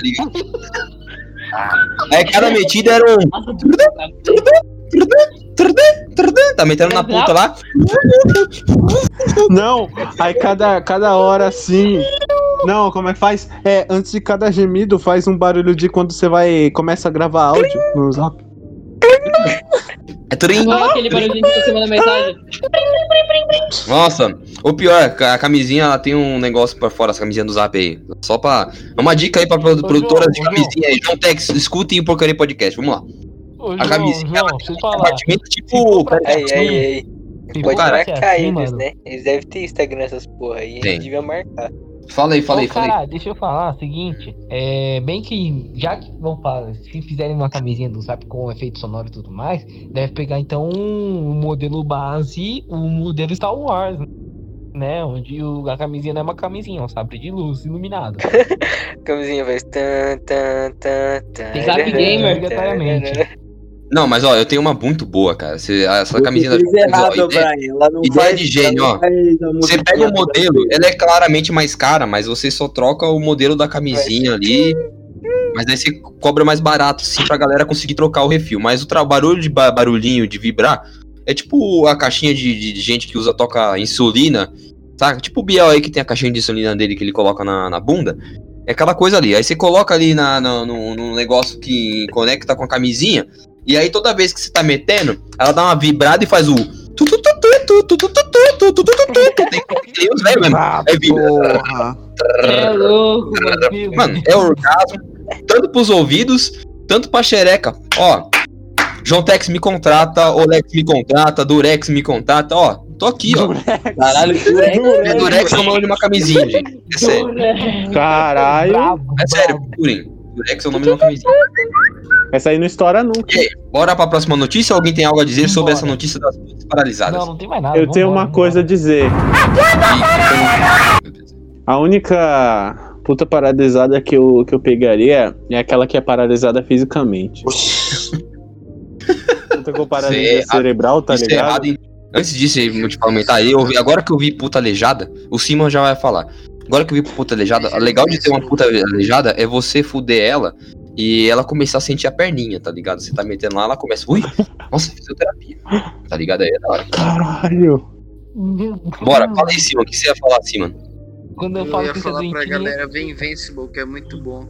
ligado? Aí cada metida era um. Tá metendo na puta lá. Não, aí cada, cada hora assim. Não, como é que faz? É, antes de cada gemido, faz um barulho de quando você vai. começa a gravar áudio no zap. É trim. Aquele barulhinho que você manda mensagem. Nossa, o pior, a camisinha ela tem um negócio por fora, essa camisinha do Zap aí. Só pra. É uma dica aí pra produ- produtoras de camisinha aí. João Tex, escutem o Porcaria Podcast. Vamos lá. Ô, A camisinha João, um falar. compartimento tipo. Aí, aí, aí. Pode marcar assim, eles, mano. né? Eles devem ter Instagram essas porra aí. A gente devia marcar. Fala aí, fala aí, fala aí. cara, deixa eu falar o seguinte. É bem que, já que vão falar, se fizerem uma camisinha do Zap com efeito sonoro e tudo mais, deve pegar então um modelo base, o modelo Star Wars, né? Onde o- a camisinha não é uma camisinha, é um sabre de luz iluminado. Camisinha vai. Tan, tan, tan, tan, Tem Zap Gamer, obrigatoriamente. Não, mas ó, eu tenho uma muito boa, cara. Você, essa camisinha da Tex, ó, errado, ideia- Brian. Ela não ideia faz- de gênio, ó. Você pega o modelo, ela é claramente mais cara, mas você só troca o modelo da camisinha ali. Mas aí você cobra mais barato, sim, pra galera conseguir trocar o refil. Mas o barulho de ba- barulhinho de vibrar é tipo a caixinha de, de- de gente que usa, toca insulina, sabe? Tipo o Biel aí que tem a caixinha de insulina dele que ele coloca na, na bunda. É aquela coisa ali. Aí você coloca ali na, na- no, no negócio que conecta com a camisinha. E aí toda vez que você tá metendo, ela dá uma vibrada e faz o. Tem os velhos mesmo. É vibra. É louco, mano. É orgasmo. Tanto pros ouvidos, tanto pra xereca. Ó. João Tex me contrata, Olex me contrata, Durex me contrata, ó, tô aqui, ó. Durex. Caralho, Durex. Durex, Durex é o nome de uma camisinha, gente. É sério. Caralho. É sério, procurem. Durex é o nome de uma camisinha. Essa aí não estoura nunca. E aí, bora pra próxima notícia? Alguém tem algo a dizer sobre essa notícia das putas paralisadas? Não, não tem mais nada. Eu tenho vambora, uma coisa a dizer. A única puta paralisada que eu, que eu pegaria é aquela que é paralisada fisicamente. puta com paralisia Isso é cerebral, tá é ligado? errado, hein? Antes disso, eu te comentar, eu ouvi, agora que eu vi puta aleijada, o Simon já vai falar. Agora que eu vi puta aleijada, o legal de ter uma puta aleijada é você fuder ela e ela começar a sentir a perninha, tá ligado? Você tá metendo lá, ela começa, ui, nossa, fisioterapia. Tá ligado? Aí é da hora. Caralho. Bora, fala aí, Simon, o que você ia falar, Simon? Quando eu Eu falo ia que falar pra doentinho, galera ver Invincible, que é muito bom.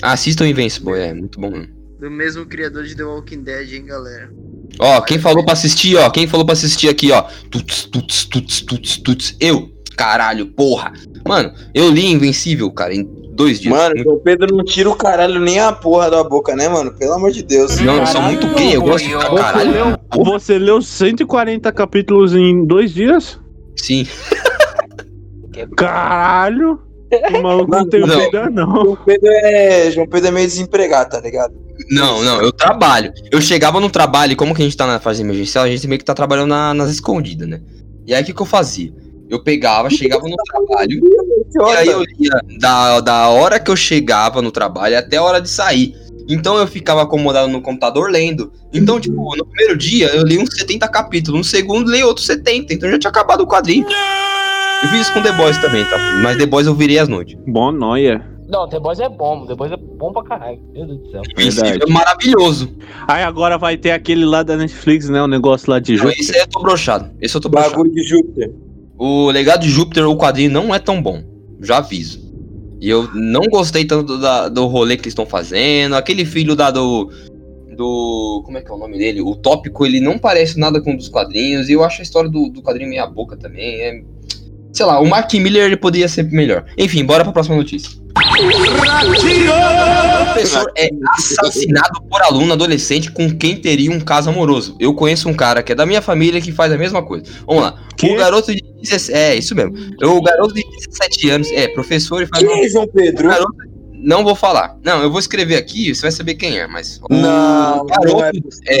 Ah, assistam Invincible, é muito bom mesmo. Do mesmo criador de The Walking Dead, hein, galera. Ó, quem falou pra assistir, ó, quem falou pra assistir aqui, ó. Tuts, tuts, tuts, tuts, tuts. Eu. Caralho, porra. Mano, eu li Invencível, cara, em dois dias. Mano, o Pedro não tira o caralho nem a porra da boca, né, mano? Pelo amor de Deus. Não, eu sou muito gay, eu gosto de falar Você caralho. leu, você leu 140 capítulos em dois dias? Sim. Caralho! O maluco não tem Não. vida, não. João Pedro é. João Pedro é meio desempregado, tá ligado? Não, não, eu trabalho. Eu chegava no trabalho, e como que a gente tá na fase emergencial, a gente meio que tá trabalhando na- nas escondidas, né? E aí o que, que eu fazia? Eu pegava, chegava no trabalho, e aí eu lia da, da hora que eu chegava no trabalho até a hora de sair. Então eu ficava acomodado no computador lendo. Então, tipo, no primeiro dia eu li uns 70 capítulos, no segundo li outros 70, então já tinha acabado o quadrinho. Eu fiz isso com The Boys também, tá? Mas The Boys eu virei às noites. Bom noia. Não, The Boys é bom, The Boys é bom pra caralho. Meu Deus do céu. Verdade. É maravilhoso. Aí agora vai ter aquele lá da Netflix, né? O negócio lá de Não, jogo. esse aí eu tô broxado. Esse eu tô broxado. Bagulho de Júpiter. O Legado de Júpiter, o quadrinho, não é tão bom. Já aviso. E eu não gostei tanto da- do rolê que eles estão fazendo. Aquele filho da do. Do. Como é que é o nome dele? O tópico, ele não parece nada com um dos quadrinhos. E eu acho a história do, do quadrinho meia boca também. É... Sei lá, o Mark Miller ele poderia ser melhor. Enfim, bora pra próxima notícia. Professor é assassinado por aluno adolescente com quem teria um caso amoroso. Eu conheço um cara que é da minha família que faz a mesma coisa. Vamos lá. O garoto de 17. É, isso mesmo. O garoto de 17 anos é professor e faz. Quem é João Pedro? O garoto- Não vou falar. Não, eu vou escrever aqui, você vai saber quem é, mas. o Não, garoto não é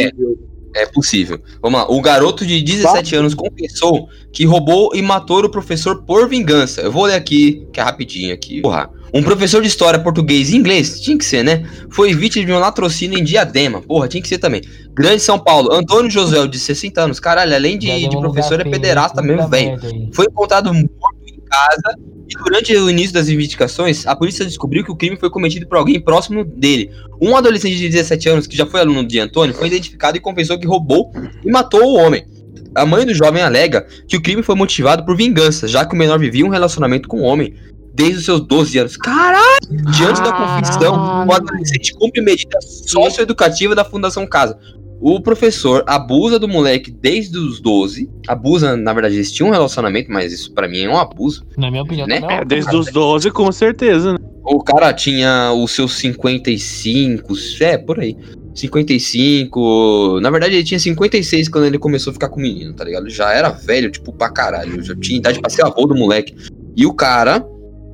é, é possível. Vamos lá. O garoto de 17 anos confessou que roubou e matou o professor por vingança. Eu vou ler aqui, que é rapidinho aqui. Porra. Um professor de história português e inglês, tinha que ser, né? Foi vítima de um latrocínio em Diadema. Porra, tinha que ser também. Grande São Paulo. Antônio Josué, de 60 anos. Caralho, além de, de professor, é pederasta mesmo, velho. Foi encontrado morto em casa e durante o início das investigações, a polícia descobriu que o crime foi cometido por alguém próximo dele. Um adolescente de 17 anos, que já foi aluno de Antônio, foi identificado e confessou que roubou e matou o homem. A mãe do jovem alega que o crime foi motivado por vingança, já que o menor vivia um relacionamento com o homem desde os seus 12 anos. Caralho! Diante da confissão, o adolescente cumpre medida socioeducativa da Fundação Casa. O professor abusa do moleque desde os 12. Abusa, na verdade, eles tinham um relacionamento, mas isso pra mim é um abuso. Na minha opinião, Né? é É, desde os 12, com certeza, né? O cara tinha os seus 55, é, por aí. 55. Na verdade, ele tinha 56 quando ele começou a ficar com o menino, tá ligado? Já era velho, tipo, pra caralho. Já tinha idade pra ser avô do moleque. E o cara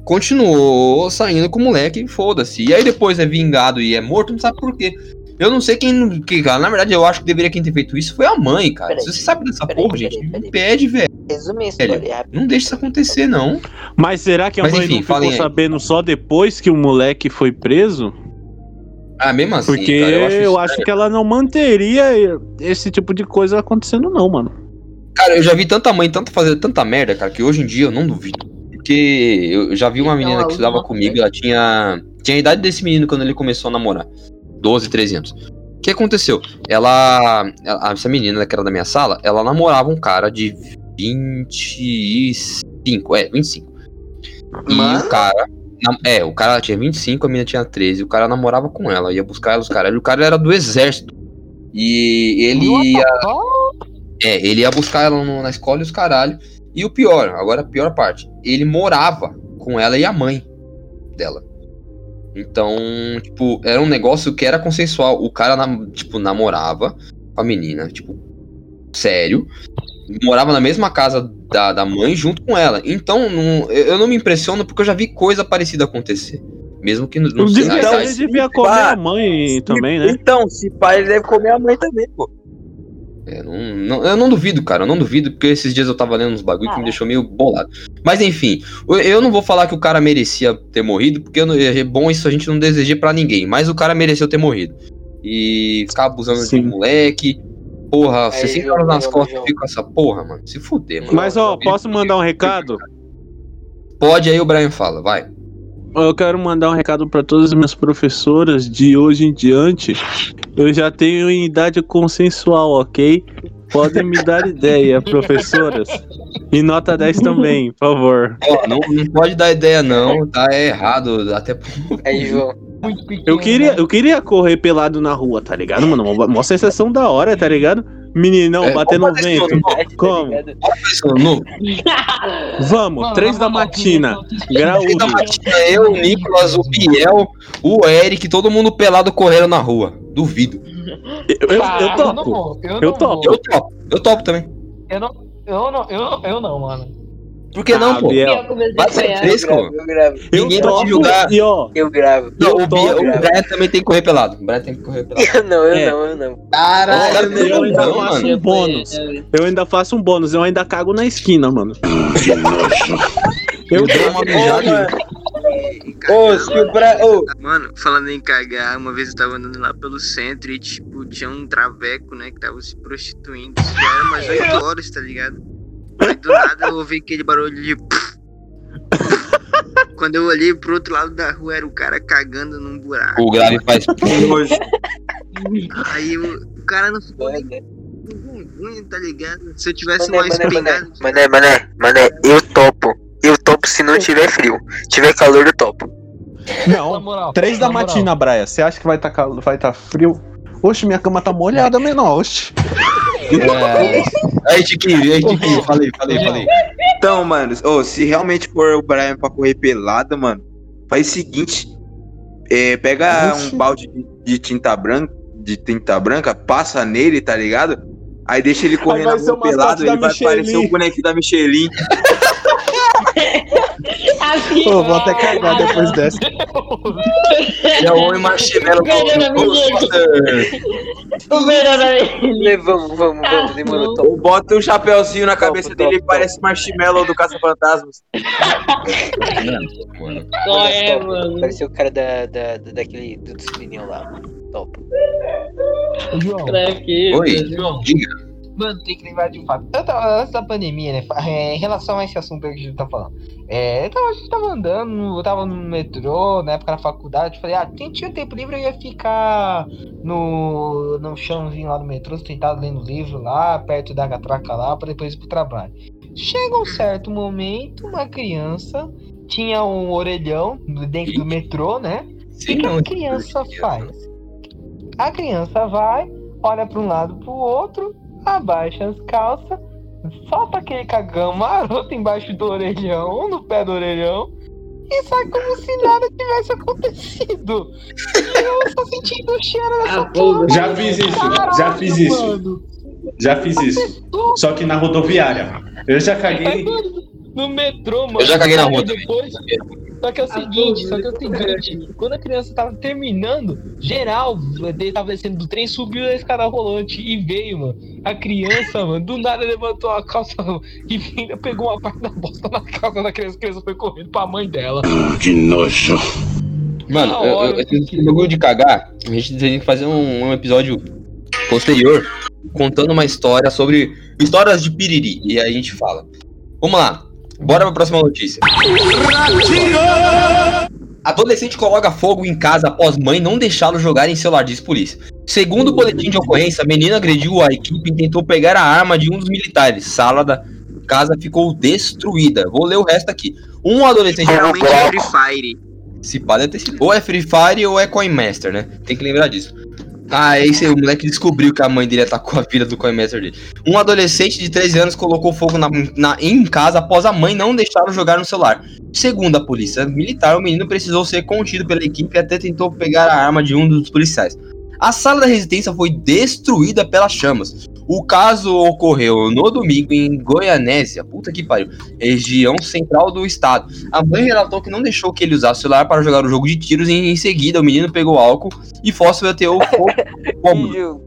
continuou saindo com o moleque, foda-se. E aí depois é vingado e é morto, não sabe por quê. Eu não sei quem. Que, cara, na verdade, eu acho que deveria quem ter feito isso foi a mãe, cara. Peraí, Se você sabe dessa peraí, porra, peraí, gente, peraí. me pede, velho. Resume rápido. Não deixa isso acontecer, não. Mas será que a Mas mãe enfim, não ficou falem aí. sabendo só depois que o moleque foi preso? Ah, mesmo assim, Porque cara, eu acho, eu isso- acho que ela não manteria esse tipo de coisa acontecendo, não, mano. Cara, eu já vi tanta mãe tanto fazer tanta merda, cara, que hoje em dia eu não duvido. Porque eu já vi uma menina que estudava comigo, ela tinha. Tinha a idade desse menino quando ele começou a namorar. 12, 13 anos. O que aconteceu? Ela. Essa menina que era da minha sala, ela namorava um cara de 25. É, 25. E o cara. É, o cara tinha 25, a menina tinha 13. O cara namorava com ela, ia buscar ela os caras. E o cara era do exército. E ele ia. É, ele ia buscar ela no- na escola e os caralho. E o pior, agora a pior parte, ele morava com ela e a mãe dela. Então, tipo, era um negócio que era consensual. O cara, tipo, namorava com a menina, tipo, sério. Morava na mesma casa da, da mãe junto com ela. Então, não- eu não me impressiono porque eu já vi coisa parecida acontecer. Mesmo que não, não Então, ele devia comer a mãe também, né? Então, se pai, ele deve comer a mãe também, pô. É, não, não- eu não duvido, cara. Eu não duvido, porque esses dias eu tava lendo uns bagulho que me deixou meio bolado. Mas enfim, eu- não vou falar que o cara merecia ter morrido, porque eu não- é bom isso a gente não desejar pra ninguém. Mas o cara mereceu ter morrido. E ficar abusando de moleque. Porra, 60 anos nas costas e fica com essa porra, mano. Se fuder, mano. Mas, ó, posso mandar um recado? Pode aí, o Brian fala, vai. Eu quero mandar um recado para todas as minhas professoras de hoje em diante. Eu já tenho em idade consensual, ok? Podem me dar ideia, professoras. E nota 10 também, por favor. Não, não pode dar ideia, não. Tá errado. Até. Aí, João. muito pequeno. Eu queria, eu queria correr pelado na rua, tá ligado, mano? Uma, uma sensação da hora, tá ligado? Meninão, É, batendo no vento. Como? No, Vamos, Mano, três da matina. da Graúdo. Matina, eu, o Nicolas, o Biel, o Eric, todo mundo pelado correndo na rua. Duvido. Eu, eu, Ah, eu não topo. vou, eu, Eu topo. vou. Eu topo, eu topo também. Eu não, eu não, eu não, eu não, mano. Por que não, Ah, pô? Vai a ser fresco. Eu gravo, Eu Ninguém vai te julgar. ó, eu gravo. Não, Eu o, Biel, topo. o Brian também tem que correr pelado. O Brian tem que correr pelado. Eu não, eu É. não, eu não. Caralho, eu ainda não, faço mano. um bônus. Eu ainda faço um bônus, eu ainda cago na esquina, mano. Eu Eu dou uma mijada. mano. Ô, se o Bra... Ô, Mano, falando em cagar, uma vez eu tava andando lá pelo centro e, tipo, tinha um traveco, né, que tava se prostituindo. Isso já era umas 8 horas, tá ligado? Aí do nada eu ouvi aquele barulho de. Quando eu olhei pro outro lado da rua, era o cara cagando num buraco. O grave faz. Aí o, o cara não ficou vergonha, tá ligado? Se eu tivesse Mané, uma mané, espingarda. Mané, mané, mané, eu topo. Eu topo se não tiver frio. tiver calor, eu topo. Não, três da matina, Braia. Você acha que vai tá, cal- vai tá frio? Oxe, minha cama tá molhada, menor. Oxe. É. Aí, Tiquinho, aí, Tiquinho, falei, falei, falei. Então, mano, ô, se realmente for o Brian pra correr pelado, mano, faz o seguinte: é, pega Oxi. um balde de, de tinta branca, de tinta branca, passa nele, tá ligado? Aí deixa ele correr Aí na vai ser rua o mascote pelado, ele vai Michelin. parecer o bonequinho da Michelin. Assim, Pô, vou até cagar depois dessa. É o homem marshmallow. o melhor amigo. Le- Vamos, vamos, vamos, demorou. Top. Ou bota um chapéuzinho na cabeça Top, dele e parece marshmallow do Caça-Fantasmas. Qual é, Top. mano? Pareceu o cara da, da, da- daquele do Disciplininho lá, mano. Top. Ô, João? Oi, João, diga. Mano, tem que lembrar de um fato. Eu tava, antes da pandemia, né? é, em relação a esse assunto que a gente tá falando. É, eu tava, a gente tava andando, eu tava no metrô, na época na faculdade. Falei, ah, tinha tempo livre, eu ia ficar no, no chãozinho lá do metrô, sentado lendo livro lá, perto da catraca lá, pra depois ir pro trabalho. Chega um certo momento, uma criança tinha um orelhão dentro do metrô, né? O que, a criança faz? A criança vai, olha para um lado pro outro, abaixa as calças, solta aquele cagão maroto embaixo do orelhão, no pé do orelhão, e sai como se nada tivesse acontecido. E eu só sentindo o cheiro dessa Ah, pô, Já fiz isso, já Caralho, fiz isso. mano. Já fiz isso. Só que na rodoviária. Eu já caguei. No metrô, mano. Eu já caguei na rua depois. Só que é o seguinte, só que é o seguinte, quando a criança tava terminando, geral ele tava descendo do trem, subiu a escada rolante e veio, mano. A criança, mano, do nada levantou a calça e ainda pegou uma parte da bosta na calça da criança, a criança foi correndo pra mãe dela. Que nojo. Mano, eu, eu, esse bagulho de cagar, a gente tem que fazer um, um episódio posterior contando uma história sobre histórias de piriri. E aí a gente fala. Vamos lá, bora pra próxima notícia. Adolescente coloca fogo em casa após mãe não deixá-lo jogar em celular, diz polícia. Segundo o boletim de ocorrência, a menina agrediu a equipe e tentou pegar a arma de um dos militares. Sala da casa ficou destruída. Vou ler o resto aqui. Um adolescente. Geralmente é Free Fire. Se pá, deve ter sido. Ou é Free Fire ou é Coinmaster, né? Tem que lembrar disso. Ah, esse o moleque descobriu que a mãe dele atacou a filha do Coinmaster dele. Um adolescente de 13 anos colocou fogo na, na- em casa após a mãe não deixá-lo jogar no celular. Segundo a polícia militar, o menino precisou ser contido pela equipe e até tentou pegar a arma de um dos policiais. A sala da residência foi destruída pelas chamas. O caso ocorreu no domingo em Goianésia, puta que pariu, região central do estado. A mãe relatou que não deixou que ele usasse o celular para jogar o jogo de tiros e em seguida o menino pegou álcool e fósforo ateou fogo. Como?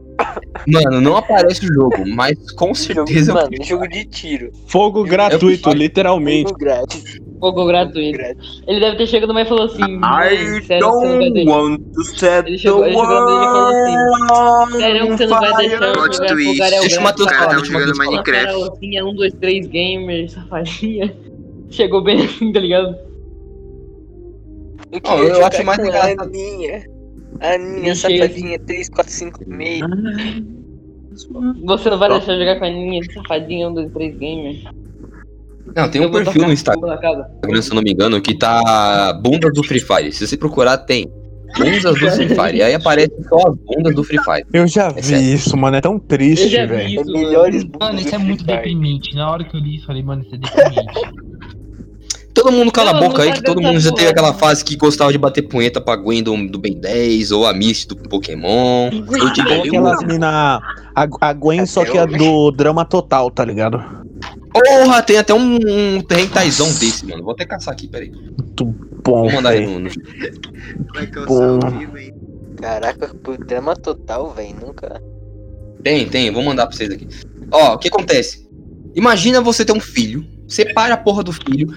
Mano, não aparece o jogo, mas com certeza. Mano, jogo de tiro. Fogo gratuito, literalmente. Jogo grátis. Fogo gratuito. Ele deve ter chegado mais e falou assim. I "Mãe, sério don't deixar?" want to set Ele chegou, ele chegou nele e falou assim. Sério que você não vai deixar eu jogar twist. Fogarel Deixa o Matheus O cara tava o jogando. Minecraft. Garotinha, um, dois, três, gamer, safadinha. Chegou bem assim, tá ligado? Eu, queria eu acho mais engraçado. A Aninha. A chega. safadinha, 3, 4, 5, meio. Você não vai deixar eu jogar com a Aninha, safadinha, um, dois, três, gamer. Não, tem um perfil no Instagram, fogo na casa. se eu não me engano, que tá bunda do Free Fire. Se você procurar, tem. Bundas do Free Fire. E aí aparece só as bundas do Free Fire. Eu já vi isso, mano. É tão triste, velho. Mano, isso é muito deprimente. Na hora que eu li, eu falei, mano, isso é deprimente. Todo mundo cala Não, a boca aí, que todo mundo já teve aquela fase que gostava de bater punheta pra Gwen do, do Ben 10, ou a Misty do Pokémon. Eu tive Ou aquelas mina. A, a Gwen, só que é do drama total, tá ligado? Porra, tem até um, um rentaizão desse, mano. Vou até caçar aqui, peraí. Bom, Vou mandar aí no, no... Bom. Caraca, por drama total, velho. Nunca. Tem, tem, vou mandar pra vocês aqui. Ó, o que acontece? Imagina você ter um filho, separa a porra do filho,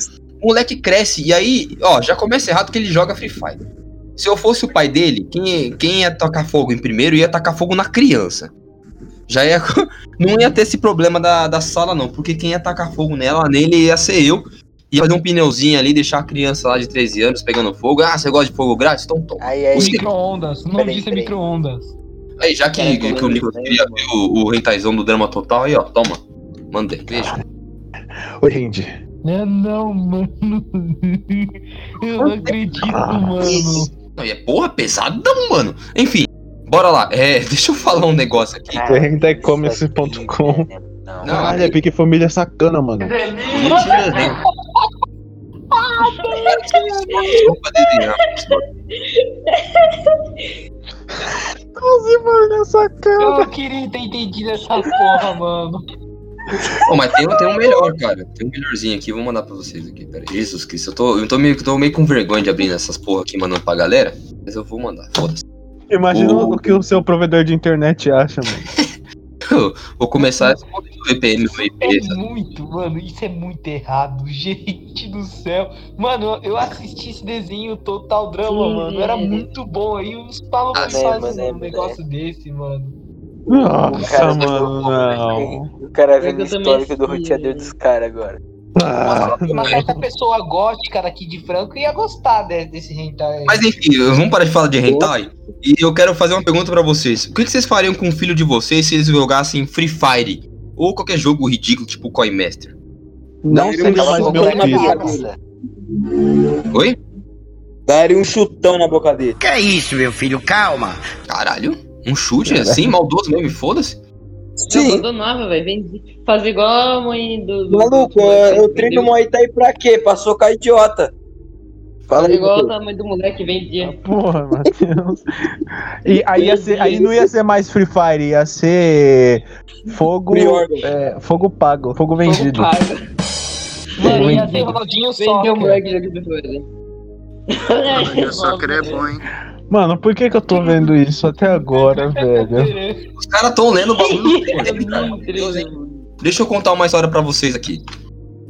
o moleque cresce, e aí, ó, já começa errado que ele joga Free Fire. Se eu fosse o pai dele, quem, quem ia tacar fogo em primeiro ia tacar fogo na criança. Já ia. Não ia ter esse problema da, da sala, não, porque quem ia tacar fogo nela, nele ia ser eu. Ia fazer um pneuzinho ali, deixar a criança lá de 13 anos pegando fogo. Ah, você gosta de fogo grátis? Então toma. Aí, aí. Micro-ondas. O nome disso é micro-ondas. Aí, já que, que, que o Nicolas queria ver o, o rentaizão do drama total, aí, ó, toma. Mandei, beijo. Ô, gente. Não, não, mano. Eu não acredito, mano. Não, e é porra pesadão, mano. Enfim, bora lá. É, deixa eu falar um negócio aqui. Rentecommerce.com. Caralho, é pique família sacana, mano. Mentira, né? Desenhar. Nossa, mano, é sacana. Eu queria ter entendido essa porra, mano. Pô, mas tem, tem um melhor, cara. Tem um melhorzinho aqui, vou mandar pra vocês aqui. Pera aí. Jesus Cristo, eu tô, eu tô, meio, tô meio com vergonha de abrir essas porra aqui mandando pra galera. Mas eu vou mandar, foda-se. Imagina O- o que o seu provedor de internet acha, mano. Vou responder o VPN do IP. É muito, mano, isso é muito errado, gente do céu. Mano, eu assisti esse desenho Total Drama, Sim, mano, era é. muito bom. Aí os malucos Ah, é, fazem é, um negócio desse, mano. Nossa, cara- mano, não. O cara vendo o histórico do roteador dos caras agora. Ah, Uma certa pessoa gótica daqui de Franco ia gostar de- desse hentai. Mas enfim, vamos parar de falar de hentai. E eu quero fazer uma pergunta pra vocês. O que, que vocês fariam com o filho de vocês se eles jogassem Free Fire? Ou qualquer jogo ridículo, tipo Coin Master? Não seria mais meu filho. Oi? Daria um chutão na boca dele. Que é isso, meu filho? Calma. Caralho, um chute assim, maldoso mesmo, e Eu abandonava, velho. Vem fazer igual a mãe do. do Maluco, do- eu, eu treino Muay Thai pra quê? Pra socar idiota. Fala Fazer aí, igual a mãe do moleque que vendia. Porra, Matheus. E aí, ia ser, aí não ia ser mais Free Fire, ia ser fogo, é, fogo pago, fogo vendido. Mano, ia ser Ronaldinho Vendeu só. o moleque jogando depois, né? O soccer é bom, hein? Mano, por que que eu tô vendo isso até agora, velho? Os caras tão lendo o bagulho. Deixa eu contar uma história pra vocês aqui.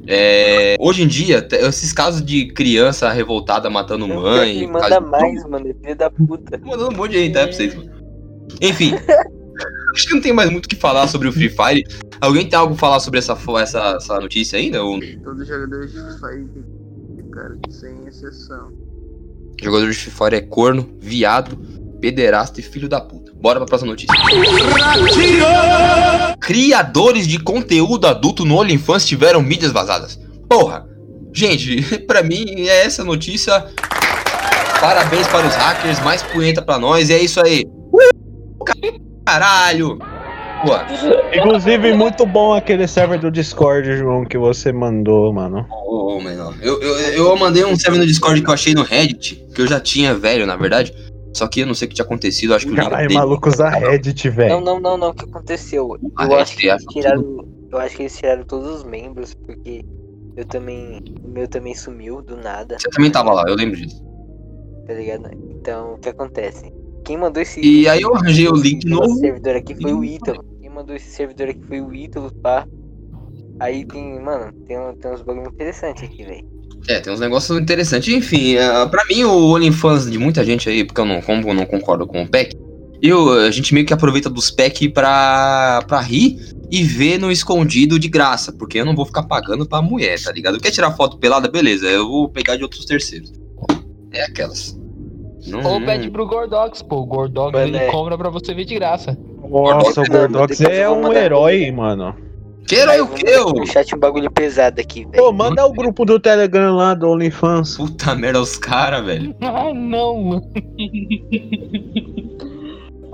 É, hoje em dia, esses casos de criança revoltada matando mãe. Ele caso manda de- mais, mano. é Filho da puta. Mandando um monte de hentai pra vocês, mano. Enfim. acho que não tem mais muito o que falar sobre o Free Fire. Alguém tem algo pra falar sobre essa, essa, essa notícia ainda? Ou... Todos os jogadores de Free Fire, cara, sem exceção. Jogador de Fire é corno, viado, pederasta e filho da puta. Bora pra próxima notícia. Criadores de conteúdo adulto no OnlyFans tiveram mídias vazadas. Porra, gente, pra mim é essa notícia. Parabéns para os hackers, mais punheta pra nós, e é isso aí. Uh, Caralho! Inclusive, muito bom aquele server do Discord, João, que você mandou, mano. Ô, ô, menor. Eu, eu, eu mandei um server no Discord que eu achei no Reddit, que eu já tinha velho, na verdade. Só que eu não sei o que tinha acontecido, acho que Caralho, dele- maluco usa Reddit, Não, velho. não, não, não. O que aconteceu? Ah, Eu acho que eles tiraram. Eu acho que eles tiraram todos os membros, porque eu também. O meu também sumiu do nada. Você também tava lá, eu lembro disso. Tá ligado? Então, o que acontece? Quem mandou esse. E aí eu arranjei o link novo. servidor aqui foi o Ítalo. Mandou esse servidor aqui foi o Ítalo, pá. Aí tem, mano, tem, tem uns bagulho interessantes aqui, velho. É, tem uns negócios interessantes. Enfim, uh, pra mim, o OnlyFans de muita gente aí, porque eu não, como eu não concordo com o PEC, eu, a gente meio que aproveita dos PEC pra, pra rir e ver no escondido de graça, porque eu não vou ficar pagando pra mulher, tá ligado? Quer tirar foto pelada? Beleza, eu vou pegar de outros terceiros. É aquelas. Não, Ou não- pede pro Gordox, pô. O Gordox ele é. cobra pra você ver de graça. Nossa, o Gordox é vou um herói, mano. Herói o quê, ô? Chat um bagulho pesado aqui, velho. Pô, manda o grupo do Telegram lá do OnlyFans. Puta merda, os caras, velho. Ah, não, mano.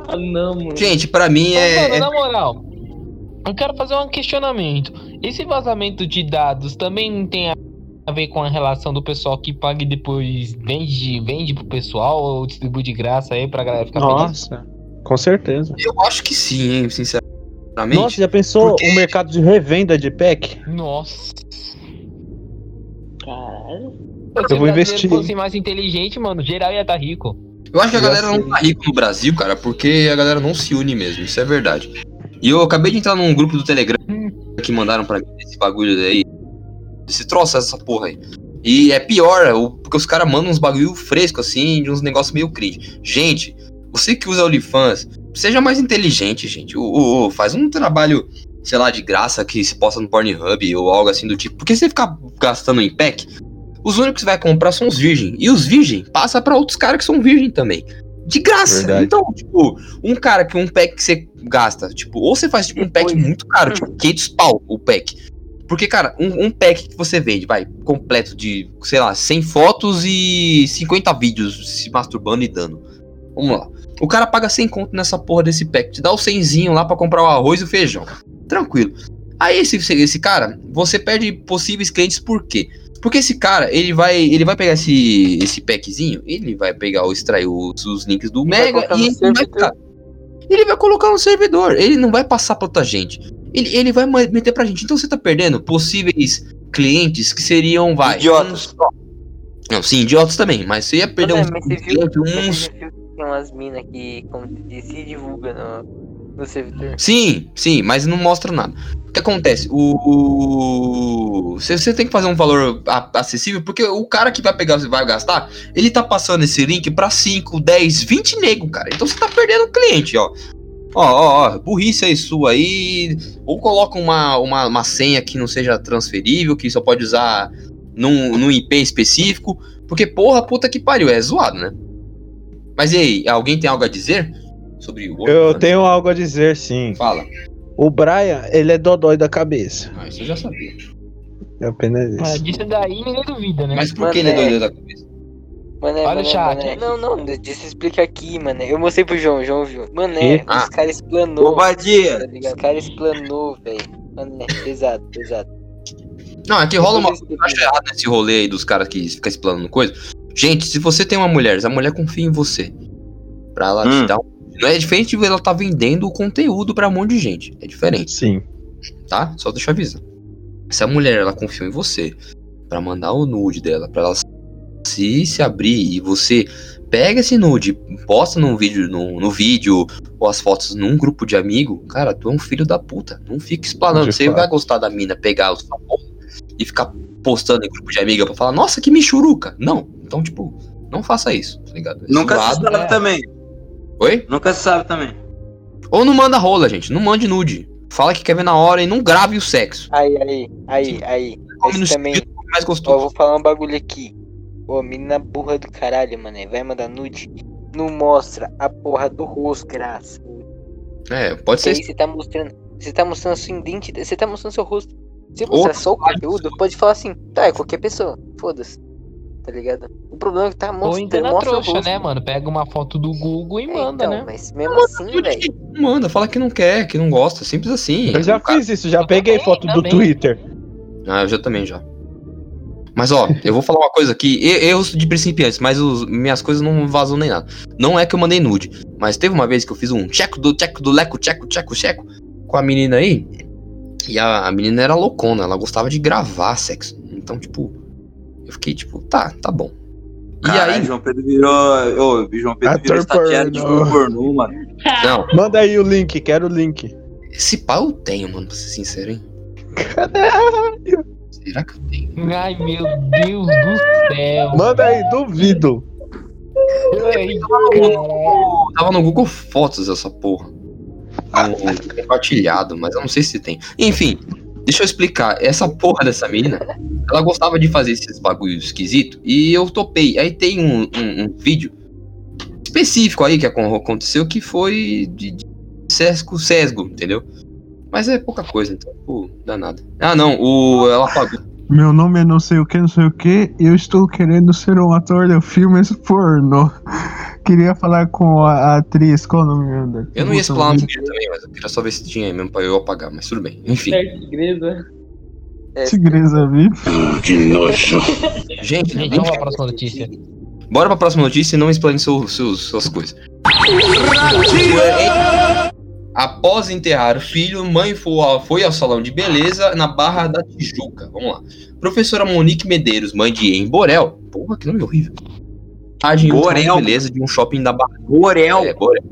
ah, não, mano. Gente, pra mim é. Mano, é- na moral, eu quero fazer um questionamento. Esse vazamento de dados também tem a ver com a relação do pessoal que paga e depois vende, vende pro pessoal ou distribui de graça aí pra galera ficar feliz? Nossa, com certeza. Eu acho que sim, hein, sinceramente. Nossa, já pensou o mercado de revenda de pack? Nossa. Caralho. Se Eu vou investir. fosse mais inteligente, mano, geral ia estar rico. Eu acho que a galera não tá rico no Brasil, cara, porque a galera não se une mesmo, isso é verdade. E eu acabei de entrar num grupo do Telegram que mandaram pra mim esse bagulho aí. Esse troço, essa porra aí. E é pior, o- porque os caras mandam uns bagulho fresco assim, de uns negócios meio cringe. Gente, você que usa OnlyFans, seja mais inteligente, gente. Ô, faz um trabalho, sei lá, de graça que se posta no Pornhub ou algo assim do tipo. Porque se você ficar gastando em pack, os únicos que você vai comprar são os virgem. E os virgem passa pra outros caras que são virgem também. De graça. Verdade. Então, tipo, um cara que um pack que você gasta, tipo, ou você faz tipo um pack muito caro, tipo 500 pau o pack. Porque, cara, um, um pack que você vende, vai, completo de, sei lá, 100 fotos e 50 vídeos se masturbando e dando. Vamos lá. O cara paga 100 conto nessa porra desse pack, te dá o 100zinho lá pra comprar o arroz e o feijão. Tranquilo. Aí esse, esse cara, você perde possíveis clientes por quê? Porque esse cara, ele vai, ele vai pegar esse, esse packzinho, ele vai pegar ou extrair os, os links do Vai Mega e ele vai, ele vai colocar no servidor. Ele não vai passar pra outra gente. Ele, ele vai meter pra gente. Então você tá perdendo possíveis clientes que seriam, vai. Idiotas. uns- Não, sim, idiotas também, mas você ia perder uns, mas você viu, uns, que tem umas minas que, como se divulga no, no servidor. Sim, sim, mas não mostra nada. O que acontece? O. Você você tem que fazer um valor acessível, porque o cara que vai pegar, vai gastar, ele tá passando esse link pra 5, 10, 20 nego, cara. Então você tá perdendo o cliente, ó. Ó, ó, ó, burrice aí sua aí. Ou coloca uma, uma, uma senha que não seja transferível, que só pode usar num, num IP específico. Porque, porra, puta que pariu, é zoado, né? Mas e aí, alguém tem algo a dizer sobre o Eu tenho algo a dizer, sim. Fala. O Brian, ele é dodói da cabeça. Ah, isso eu já sabia. É apenas isso. Ah, disso daí ninguém duvida, né? Mas por que ele é Mano, é- doido da cabeça? Mano, é, Olha o mano, é, chat. mano, é. Não, não, deixa eu explicar aqui, mano. Eu mostrei pro João, João viu. Mano, é, Que? os caras explanou. Covardia. Tá? Os caras explanou, velho. Mano, é pesado, pesado. Não, é que rola uma coisa que eu acho errado nesse rolê aí dos caras que ficam explanando coisa. Gente, se você tem uma mulher, se a mulher confia em você, pra ela Hum. te dar um. Não é diferente de ela tá vendendo o conteúdo pra um monte de gente. É diferente, Sim. tá? Só deixa eu avisar. Se a mulher ela confiou em você pra mandar o nude dela, pra ela se se abrir e você pega esse nude, posta num vídeo, no, no vídeo ou as fotos num grupo de amigo, cara, tu é um filho da puta. Não fica explanando. De Você fato. vai gostar da mina, pegar os famosos e ficar postando em grupo de amiga pra falar, nossa, que michuruca. Não. Então, tipo, não faça isso, tá ligado? É Nunca se zoado. sabe também. Oi? Nunca se sabe também. Ou não manda rola, gente. Não mande nude. Fala que quer ver na hora e não grave o sexo. Aí, aí, aí, aí. Esse também. mais Ó, eu gostoso. vou falar um bagulho aqui. Ô, menina burra do caralho, mano. Vai mandar nude. Não mostra a porra do rosto, graça. É, pode Porque ser. aí você tá mostrando. Você tá mostrando a sua identidade. Você tá mostrando seu rosto. Se mostrar Ô, só o conteúdo, pode falar assim, tá, é qualquer pessoa. Foda-se. Tá ligado? O problema é que tá Ou mostrando. engana mostra o trouxa, rosto. né, mano? Pega uma foto do Google e É, manda, então, né? Mas mesmo assim, velho. Manda, fala que não quer, que não gosta. Simples assim. Eu já fiz isso, já peguei foto do também. Twitter. Ah, eu já também já. Mas ó, eu vou falar uma coisa aqui, e- erros de principiantes, mas os, minhas coisas não vazam nem nada. Não é que eu mandei nude, mas teve uma vez que eu fiz um checo do checo do leco, checo, checo, checo com a menina aí. E a, a menina era loucona, ela gostava de gravar sexo. Então, tipo, eu fiquei tipo, tá, tá bom. E Caralho, aí, João Pedro virou. Ô, João Pedro virou estagiário de pornô. mano. não, Manda aí o link, quero o link. esse pau eu tenho, mano, pra ser sincero, hein? Será que eu tenho? Ai, meu Deus do céu. Manda aí, duvido. Ai, caralho. Tava no Google Fotos essa porra. Compartilhado, mas eu não sei se tem. Enfim, deixa eu explicar. Essa porra dessa menina, ela gostava de fazer esses bagulhos esquisitos e eu topei. Aí tem um, um- um vídeo específico aí que acon- aconteceu que foi de, de sesgo, sesgo, entendeu? Mas é pouca coisa, então, pô, dá nada. Ah, não, o, ela pagou. Meu nome é não sei o que, não sei o que, e eu estou querendo ser um ator de filmes porno. Queria falar com a, a atriz, qual o nome dela? Eu não ia explanar no vídeo também, mas eu queria só ver se tinha aí mesmo pra eu apagar, mas tudo bem. Enfim. Tigresa. Tigresa VIP. Que nojo. Gente, Gente, vamos pra próxima notícia. Bora pra próxima notícia e não explane seu, seus, suas coisas. Após enterrar o filho, mãe foi ao, foi ao salão de beleza na Barra da Tijuca. Vamos lá. Professora Monique Medeiros, mãe de Em Borel. Porra, que nome horrível. Age em um salão de Borel. beleza de um shopping da Barra. Borel. É, Borel.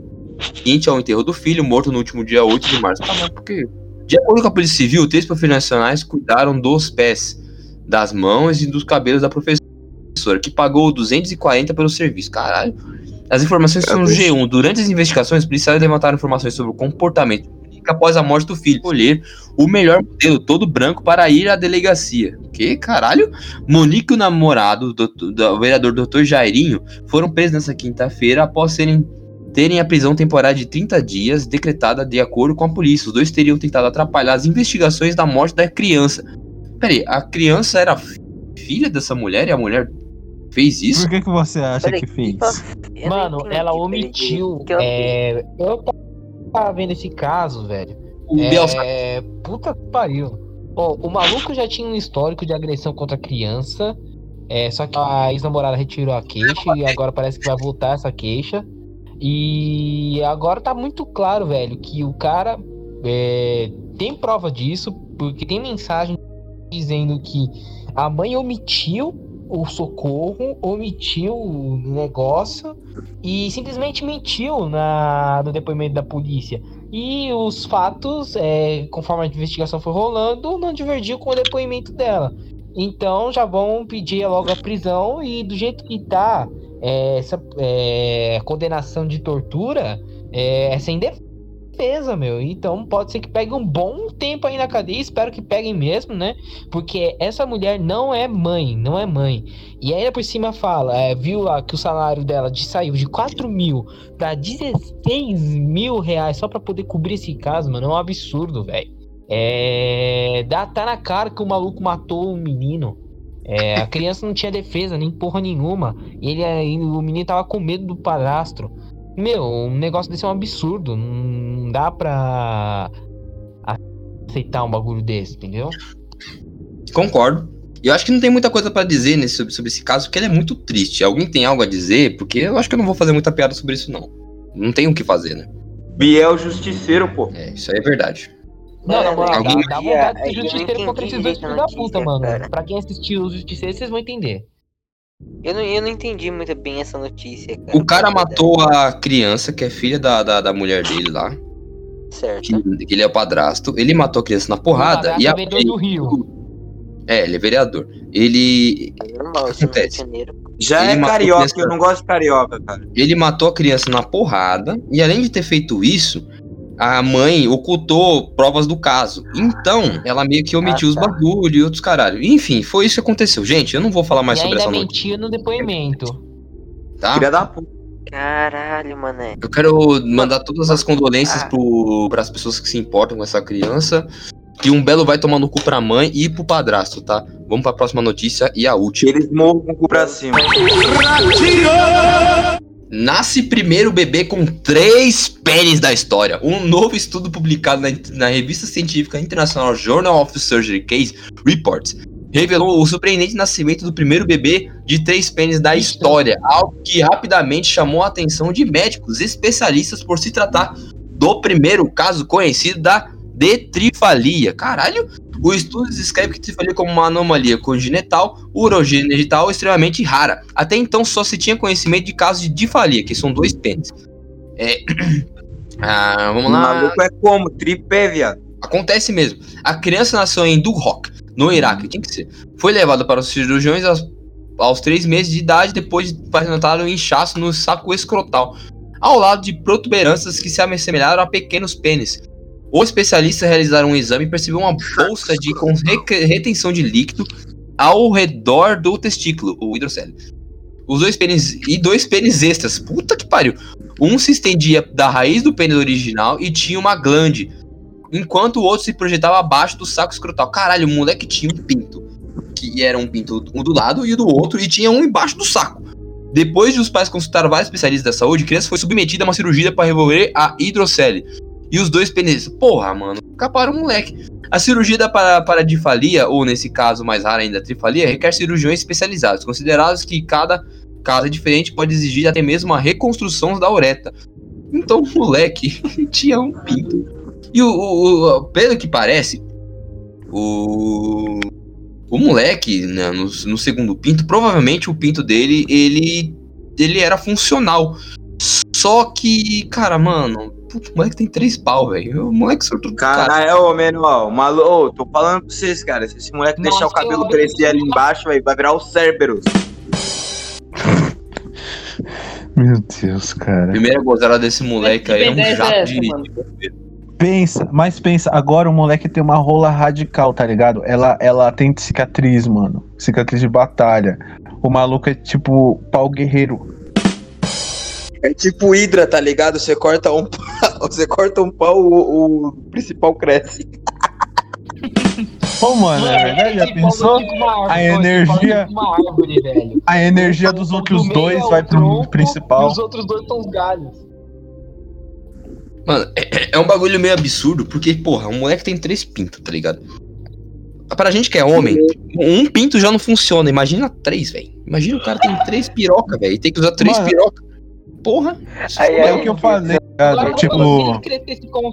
Seguinte ao enterro do filho, morto no último dia 8 de março. Tá, mas por quê? De acordo com a Polícia Civil, três profissionais nacionais cuidaram dos pés, das mãos e dos cabelos da professora, que pagou 240 pelo serviço. Caralho. As informações são no G1. Durante as investigações, os policiais levantaram informações sobre o comportamento após a morte do filho. Escolher o melhor modelo, todo branco, para ir à delegacia. Que caralho? Monique e o namorado do, do vereador Dr. Jairinho foram presos nessa quinta-feira após serem terem a prisão temporária de 30 dias decretada de acordo com a polícia. Os dois teriam tentado atrapalhar as investigações da morte da criança. Peraí, a criança era filha dessa mulher e a mulher fez isso? Por que, que você acha que fez? Mano, ela omitiu. É, eu tava vendo esse caso, velho. O É. Puta que pariu. Ó, o maluco já tinha um histórico de agressão contra criança. É, só que a ex-namorada retirou a queixa e agora parece que vai voltar essa queixa. E agora tá muito claro, velho, que o cara é, tem prova disso, porque tem mensagem dizendo que a mãe omitiu o socorro, omitiu o negócio e simplesmente mentiu na, no depoimento da polícia. E os fatos, é, conforme a investigação foi rolando, não divergiu com o depoimento dela. Então já vão pedir logo a prisão e do jeito que tá, é, essa é, condenação de tortura é, é sem defesa, meu. Então pode ser que pegue um bom tempo aí na cadeia, espero que peguem mesmo, né? Porque essa mulher não é mãe, não é mãe. E ainda por cima fala, é, viu lá que o salário dela de, saiu de 4 mil pra 16 mil reais só pra poder cobrir esse caso, mano. É um absurdo, velho. É. Dá, tá na cara que o maluco matou o menino. É, a criança não tinha defesa, nem porra nenhuma. E ele, o menino tava com medo do padrasto. Meu, um negócio desse é um absurdo. Não dá pra aceitar um bagulho desse, entendeu? Concordo. E eu acho que não tem muita coisa pra dizer nesse, sobre, sobre esse caso, porque ele é muito triste. Alguém tem algo a dizer? Porque eu acho que eu não vou fazer muita piada sobre isso, não. Não tem o que fazer, né? Biel Justiceiro, pô. É, isso aí é verdade. Não, na moral, Alguém- dá, dá vontade de É, ser eu não justiceiro contra esses dois filhos da puta, mano. Pra quem assistiu os justiceiros, vocês vão entender. Eu não, eu não entendi muito bem essa notícia, cara. O cara matou a criança, que é filha da, da, da mulher dele lá. Certo. Que, que ele é o padrasto. Ele matou a criança na porrada. O E a vereador do Rio. É, ele é vereador. Ele. Normal, O que acontece? Já Ele é carioca, criança- eu não gosto de carioca, cara. Ele matou a criança na porrada. E além de ter feito isso, a mãe ocultou provas do caso. Então, ela meio que omitiu os bagulho e outros caralho. Enfim, foi isso que aconteceu. Gente, eu não vou falar mais e sobre ainda essa notícia, mentiu no depoimento. tá? Filha da puta. Caralho, mané. Eu quero mandar todas as condolências pro, pras pessoas que se importam com essa criança. Que um belo vai tomar no cu pra mãe e pro padrasto, tá? Vamos pra próxima notícia e a última. Eles morram com o cu pra cima. Nasce primeiro bebê com três pênis da história. Um novo estudo publicado na, na revista científica internacional Journal of Surgery Case Reports revelou o surpreendente nascimento do primeiro bebê de três pênis da história, algo que rapidamente chamou a atenção de médicos especialistas por se tratar do primeiro caso conhecido da detrifalia. Caralho! O estudo descreve que trifalia como uma anomalia congenital, urogenital extremamente rara. Até então só se tinha conhecimento de casos de difalia, que são dois pênis. É... ah, vamos O lá. maluco é como? Tripé, viado. Acontece mesmo. A criança nasceu em Duhok, no Iraque, tinha que ser. Foi levada para os cirurgiões aos, aos três meses de idade, depois de apresentar um inchaço no saco escrotal, ao lado de protuberâncias que se assemelharam a pequenos pênis. Os especialistas realizaram um exame e perceberam uma bolsa de com re- retenção de líquido ao redor do testículo, o hidrocélio. Os dois pênis e dois pênis extras. Puta que pariu. Um se estendia da raiz do pênis original e tinha uma glande enquanto o outro se projetava abaixo do saco escrotal. Caralho, o moleque tinha um pinto. Que era um pinto um do lado e o do outro, e tinha um embaixo do saco. Depois de os pais consultar vários especialistas da saúde, a criança foi submetida a uma cirurgia para remover a hidrocele. E os dois pênis. Porra, mano, caparam o moleque. A cirurgia da para- paradifalia, ou nesse caso mais raro ainda, trifalia, requer cirurgiões especializados, considerados que cada caso é diferente pode exigir até mesmo a reconstrução da ureta. Então o moleque tinha um pinto. E o, o- o- pelo que parece, o, o moleque, né, no, no segundo pinto, provavelmente o pinto dele, ele, ele era funcional. Só que, cara, mano, puta, o moleque tem três pau, velho. O moleque sortudo do cara. Caralho, ô, menor, maluco, tô falando pra vocês, cara. Se esse moleque Nossa, deixar o cabelo eu- crescer ali embaixo, vai virar o Cerberus. Meu Deus, cara. Primeira gozada desse moleque aí é um Independência é jato essa, de. mano? Pensa, mas pensa, agora o moleque tem uma rola radical, tá ligado? Ela, ela tem cicatriz, mano. Cicatriz de batalha. O maluco é tipo pau guerreiro. É tipo Hydra, tá ligado? Você corta um pau, você corta um pau, o, o principal cresce. Pô, mano, é verdade? Já pensou? A energia, Uma árvore, velho. a energia dos outros Do dois é vai pro tronco E principal. os outros dois são os galhos. Mano, é, é um bagulho meio absurdo, porque, porra, um moleque tem três pintos, tá ligado? Pra gente que é homem, um pinto já não funciona. Imagina três, velho. Imagina o cara tem três piroca, velho. e Tem que usar três Mano. Porra. Aí, É aí, o que eu falei, cara. Tipo,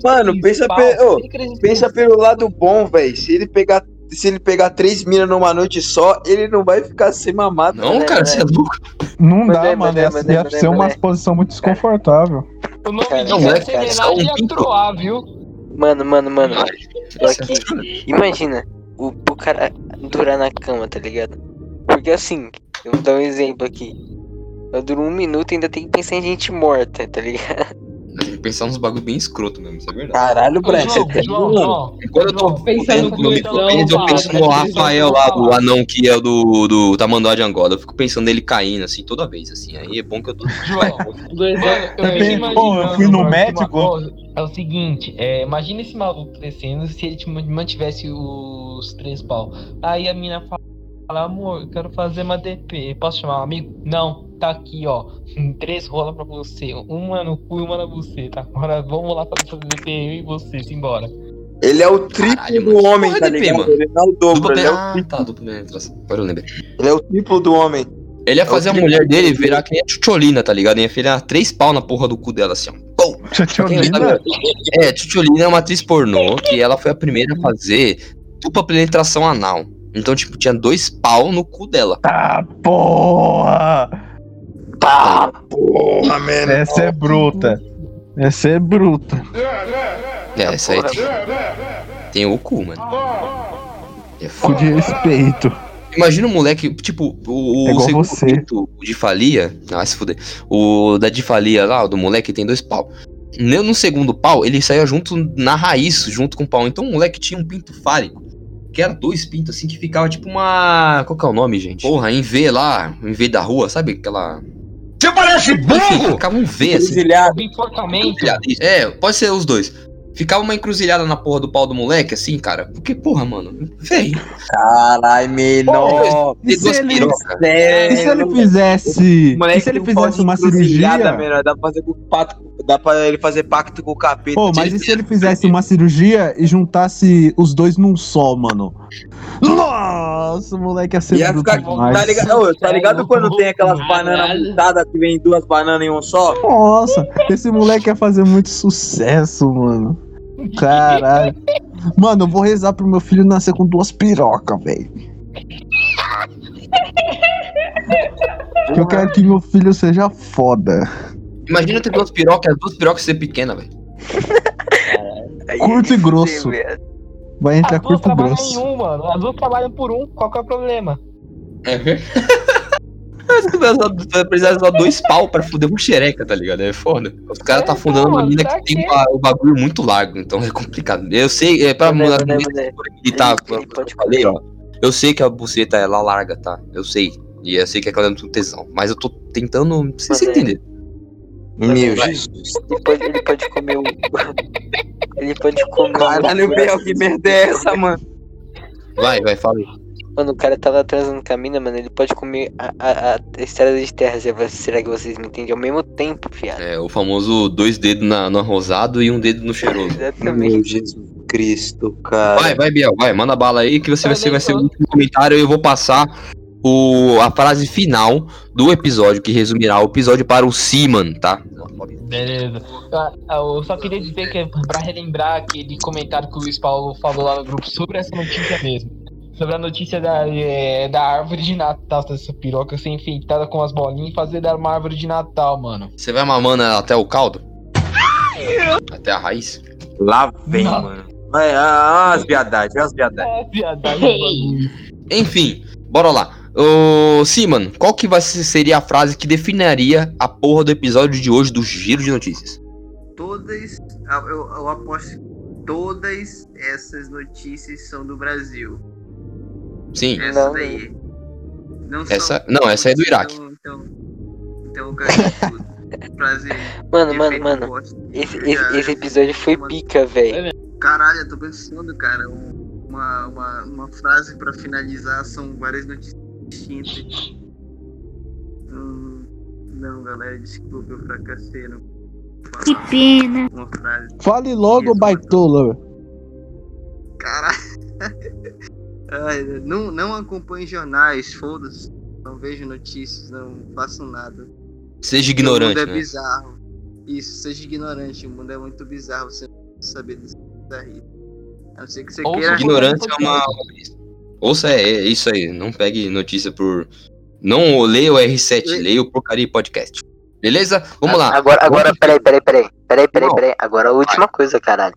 Mano, pensa, pe- crescesse pensa pelo lado bom, velho. Se ele pegar. Se ele pegar três minas numa noite só, ele não vai ficar sem mamado. Não, né, cara, você é louco. não dá, Mané, mano. mané, Ia, mané, ia mané, ser uma posição muito desconfortável. O nome Cara, disso não, é pinto. troar, viu? Mano, mano, mano. Aqui. Imagina o, o cara durar na cama, tá ligado? Porque assim, eu vou dar um exemplo aqui. Eu duro um minuto e ainda tem que pensar em gente morta, tá ligado? Tem que pensar nos bagulho bem escroto mesmo, isso é verdade. Caralho, Breno, você tem João, um. João, Quando eu tô pensando no eu penso no Rafael lá, do anão que é do, do Tamanduá de Angola. Eu fico pensando nele caindo, assim, toda vez, assim. Aí é bom que eu tô. João, Mano, eu fico pô, eu fui no médico. É o seguinte, é, imagina esse maluco crescendo se ele mantivesse os três pau. Aí a mina fala, amor, eu quero fazer uma DP. Posso chamar um amigo? Não, tá aqui, ó. Três rolas pra você. Uma no cu e uma na buceta. Agora vamos lá fazer fazer DP eu e você, simbora. Ele é o triplo do homem, tá ligado? mano. Ele não é o dobro, ele é o, ah, tá, penetração. Agora eu lembrei. ele é o triplo do homem. Ele ia É fazer a triplo. mulher dele virar que nem a Tchutcholina, tá ligado? Ia enfiar três pau na porra do cu dela, assim, ó. Pum! Pra sabe, É, Tchutcholina é uma atriz pornô que ela foi a primeira a fazer dupla penetração anal. Então, tipo, tinha dois pau no cu dela. Tá, porra! Tá, porra, mano. Essa é bruta. Essa é bruta. É, essa aí tem, tem o cu, mano. É foda. de respeito. Imagina o moleque, tipo, o, É o segundo você. pinto de falia. Ah, se fuder. O da de falia lá, o do moleque, tem dois pau. No no segundo pau, ele saía junto na raiz, junto com o pau. Então o moleque tinha um pinto fálico. Que era dois pintos assim que ficava tipo uma. Qual que é o nome, gente? Porra, em V lá, em V da rua, sabe aquela. Você parece Enfim, ficava um V assim. Encruzilhado. O enforcamento. É, pode ser os dois. Ficava uma encruzilhada na porra do pau do moleque, assim, cara. Porque, porra, mano, véi. Caralho, menor. E se duas ele-. E se ele fizesse. Moleque E se ele um fizesse uma cirurgia? menor. Dá pra fazer com. Dá pra ele fazer pacto com o capeta. Pô, mas e se ele fizesse uma cirurgia e juntasse os dois num só, mano? Nossa, o moleque ia ser Ia ficar, demais. tá ligado, Ô, tá ligado quando tem aquelas bananas montadas que vem duas bananas em um só? Nossa, esse moleque ia fazer muito sucesso, mano. Caralho. Mano, eu vou rezar pro meu filho nascer com duas pirocas, velho. Eu quero que meu filho seja foda. Imagina ter duas pirocas e as duas pirocas ser pequenas, velho. Curto e grosso. Vai duas curto e trabalham em grosso. um, mano. As duas trabalham por um, qual que é o problema? É Mas precisar usar dois pau pra fuder uma xereca, tá ligado? É foda. Os caras tá É, fundando então, uma mina que tem o bagulho muito largo, então é complicado. Eu sei, é pra mudar militar, ele eu falei, ó. Eu sei que a buceta ela larga, tá? Eu sei. E eu sei que é aquela é muito tesão. Mas eu tô tentando. Vocês Mané. entenderam. Meu Jesus. Ele pode, ele pode comer o. Ele pode comer Caralho, Biel, que merda é essa, mano? Vai, vai, fala aí. Mano, o cara tá lá transando com a mina, mano. Ele pode comer a, a, a estrada de terra. Será- que vocês me entendem? Ao mesmo tempo, fiado. É, o famoso dois dedos na, no rosado e um dedo no cheiroso. Meu Jesus Cristo, cara. Vai, vai, Biel, vai, manda bala aí que você vai ser, vai ser o último comentário e eu vou passar o, a frase final do episódio, que resumirá o episódio para o Seaman, tá? Beleza. Ah, Eu só queria dizer que é pra relembrar aquele comentário que o Luiz Paulo falou lá no grupo sobre essa notícia mesmo. Sobre a notícia da, é, da árvore de Natal, dessa piroca ser enfeitada com as bolinhas e fazer dela uma árvore de Natal, mano. Você vai mamando ela até o caldo? Até a raiz? Lá vem, mano. Vai, ah, as viadagens, as viadagens. É, viadagem. Enfim, bora lá. Ô, Seaman, qual que vai ser, seria a frase que definiria a porra do episódio de hoje do Giro de Notícias? Todas. Eu, eu aposto que todas essas notícias são do Brasil. Sim. Essa daí. Não Essa, não, essa é do Iraque. Então, então, então eu ganhei tudo. Prazer. Mano, mano, mano. Esse, esse, esse episódio foi pica, velho. Caralho, eu tô pensando, cara. um- Uma, uma, uma frase pra finalizar são várias notícias distintas. Hum, não, galera, desculpa, eu fracassei. Não Que pena. uma frase. Fale logo, baitola. Caralho. Ai, não, não acompanhe jornais, foda-se. Não vejo notícias, não faço nada. Seja O ignorante, mundo é né? bizarro. Isso, seja ignorante. O mundo é muito bizarro. Você não precisa saber desse bizarrice. A não ser que você queira. Ignorância é uma. Ouça, é, é isso aí. Não pegue notícia por. Não leia o R7, leia o Porcaria Podcast. Beleza? Vamos lá. Agora, agora, Vamos- peraí, peraí, peraí. Peraí, peraí, peraí. Agora a última coisa, caralho.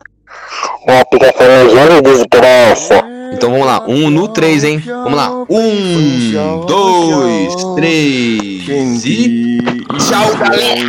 Então vamos lá, um no três, hein? Vamos lá, um, dois, três e tchau, galera!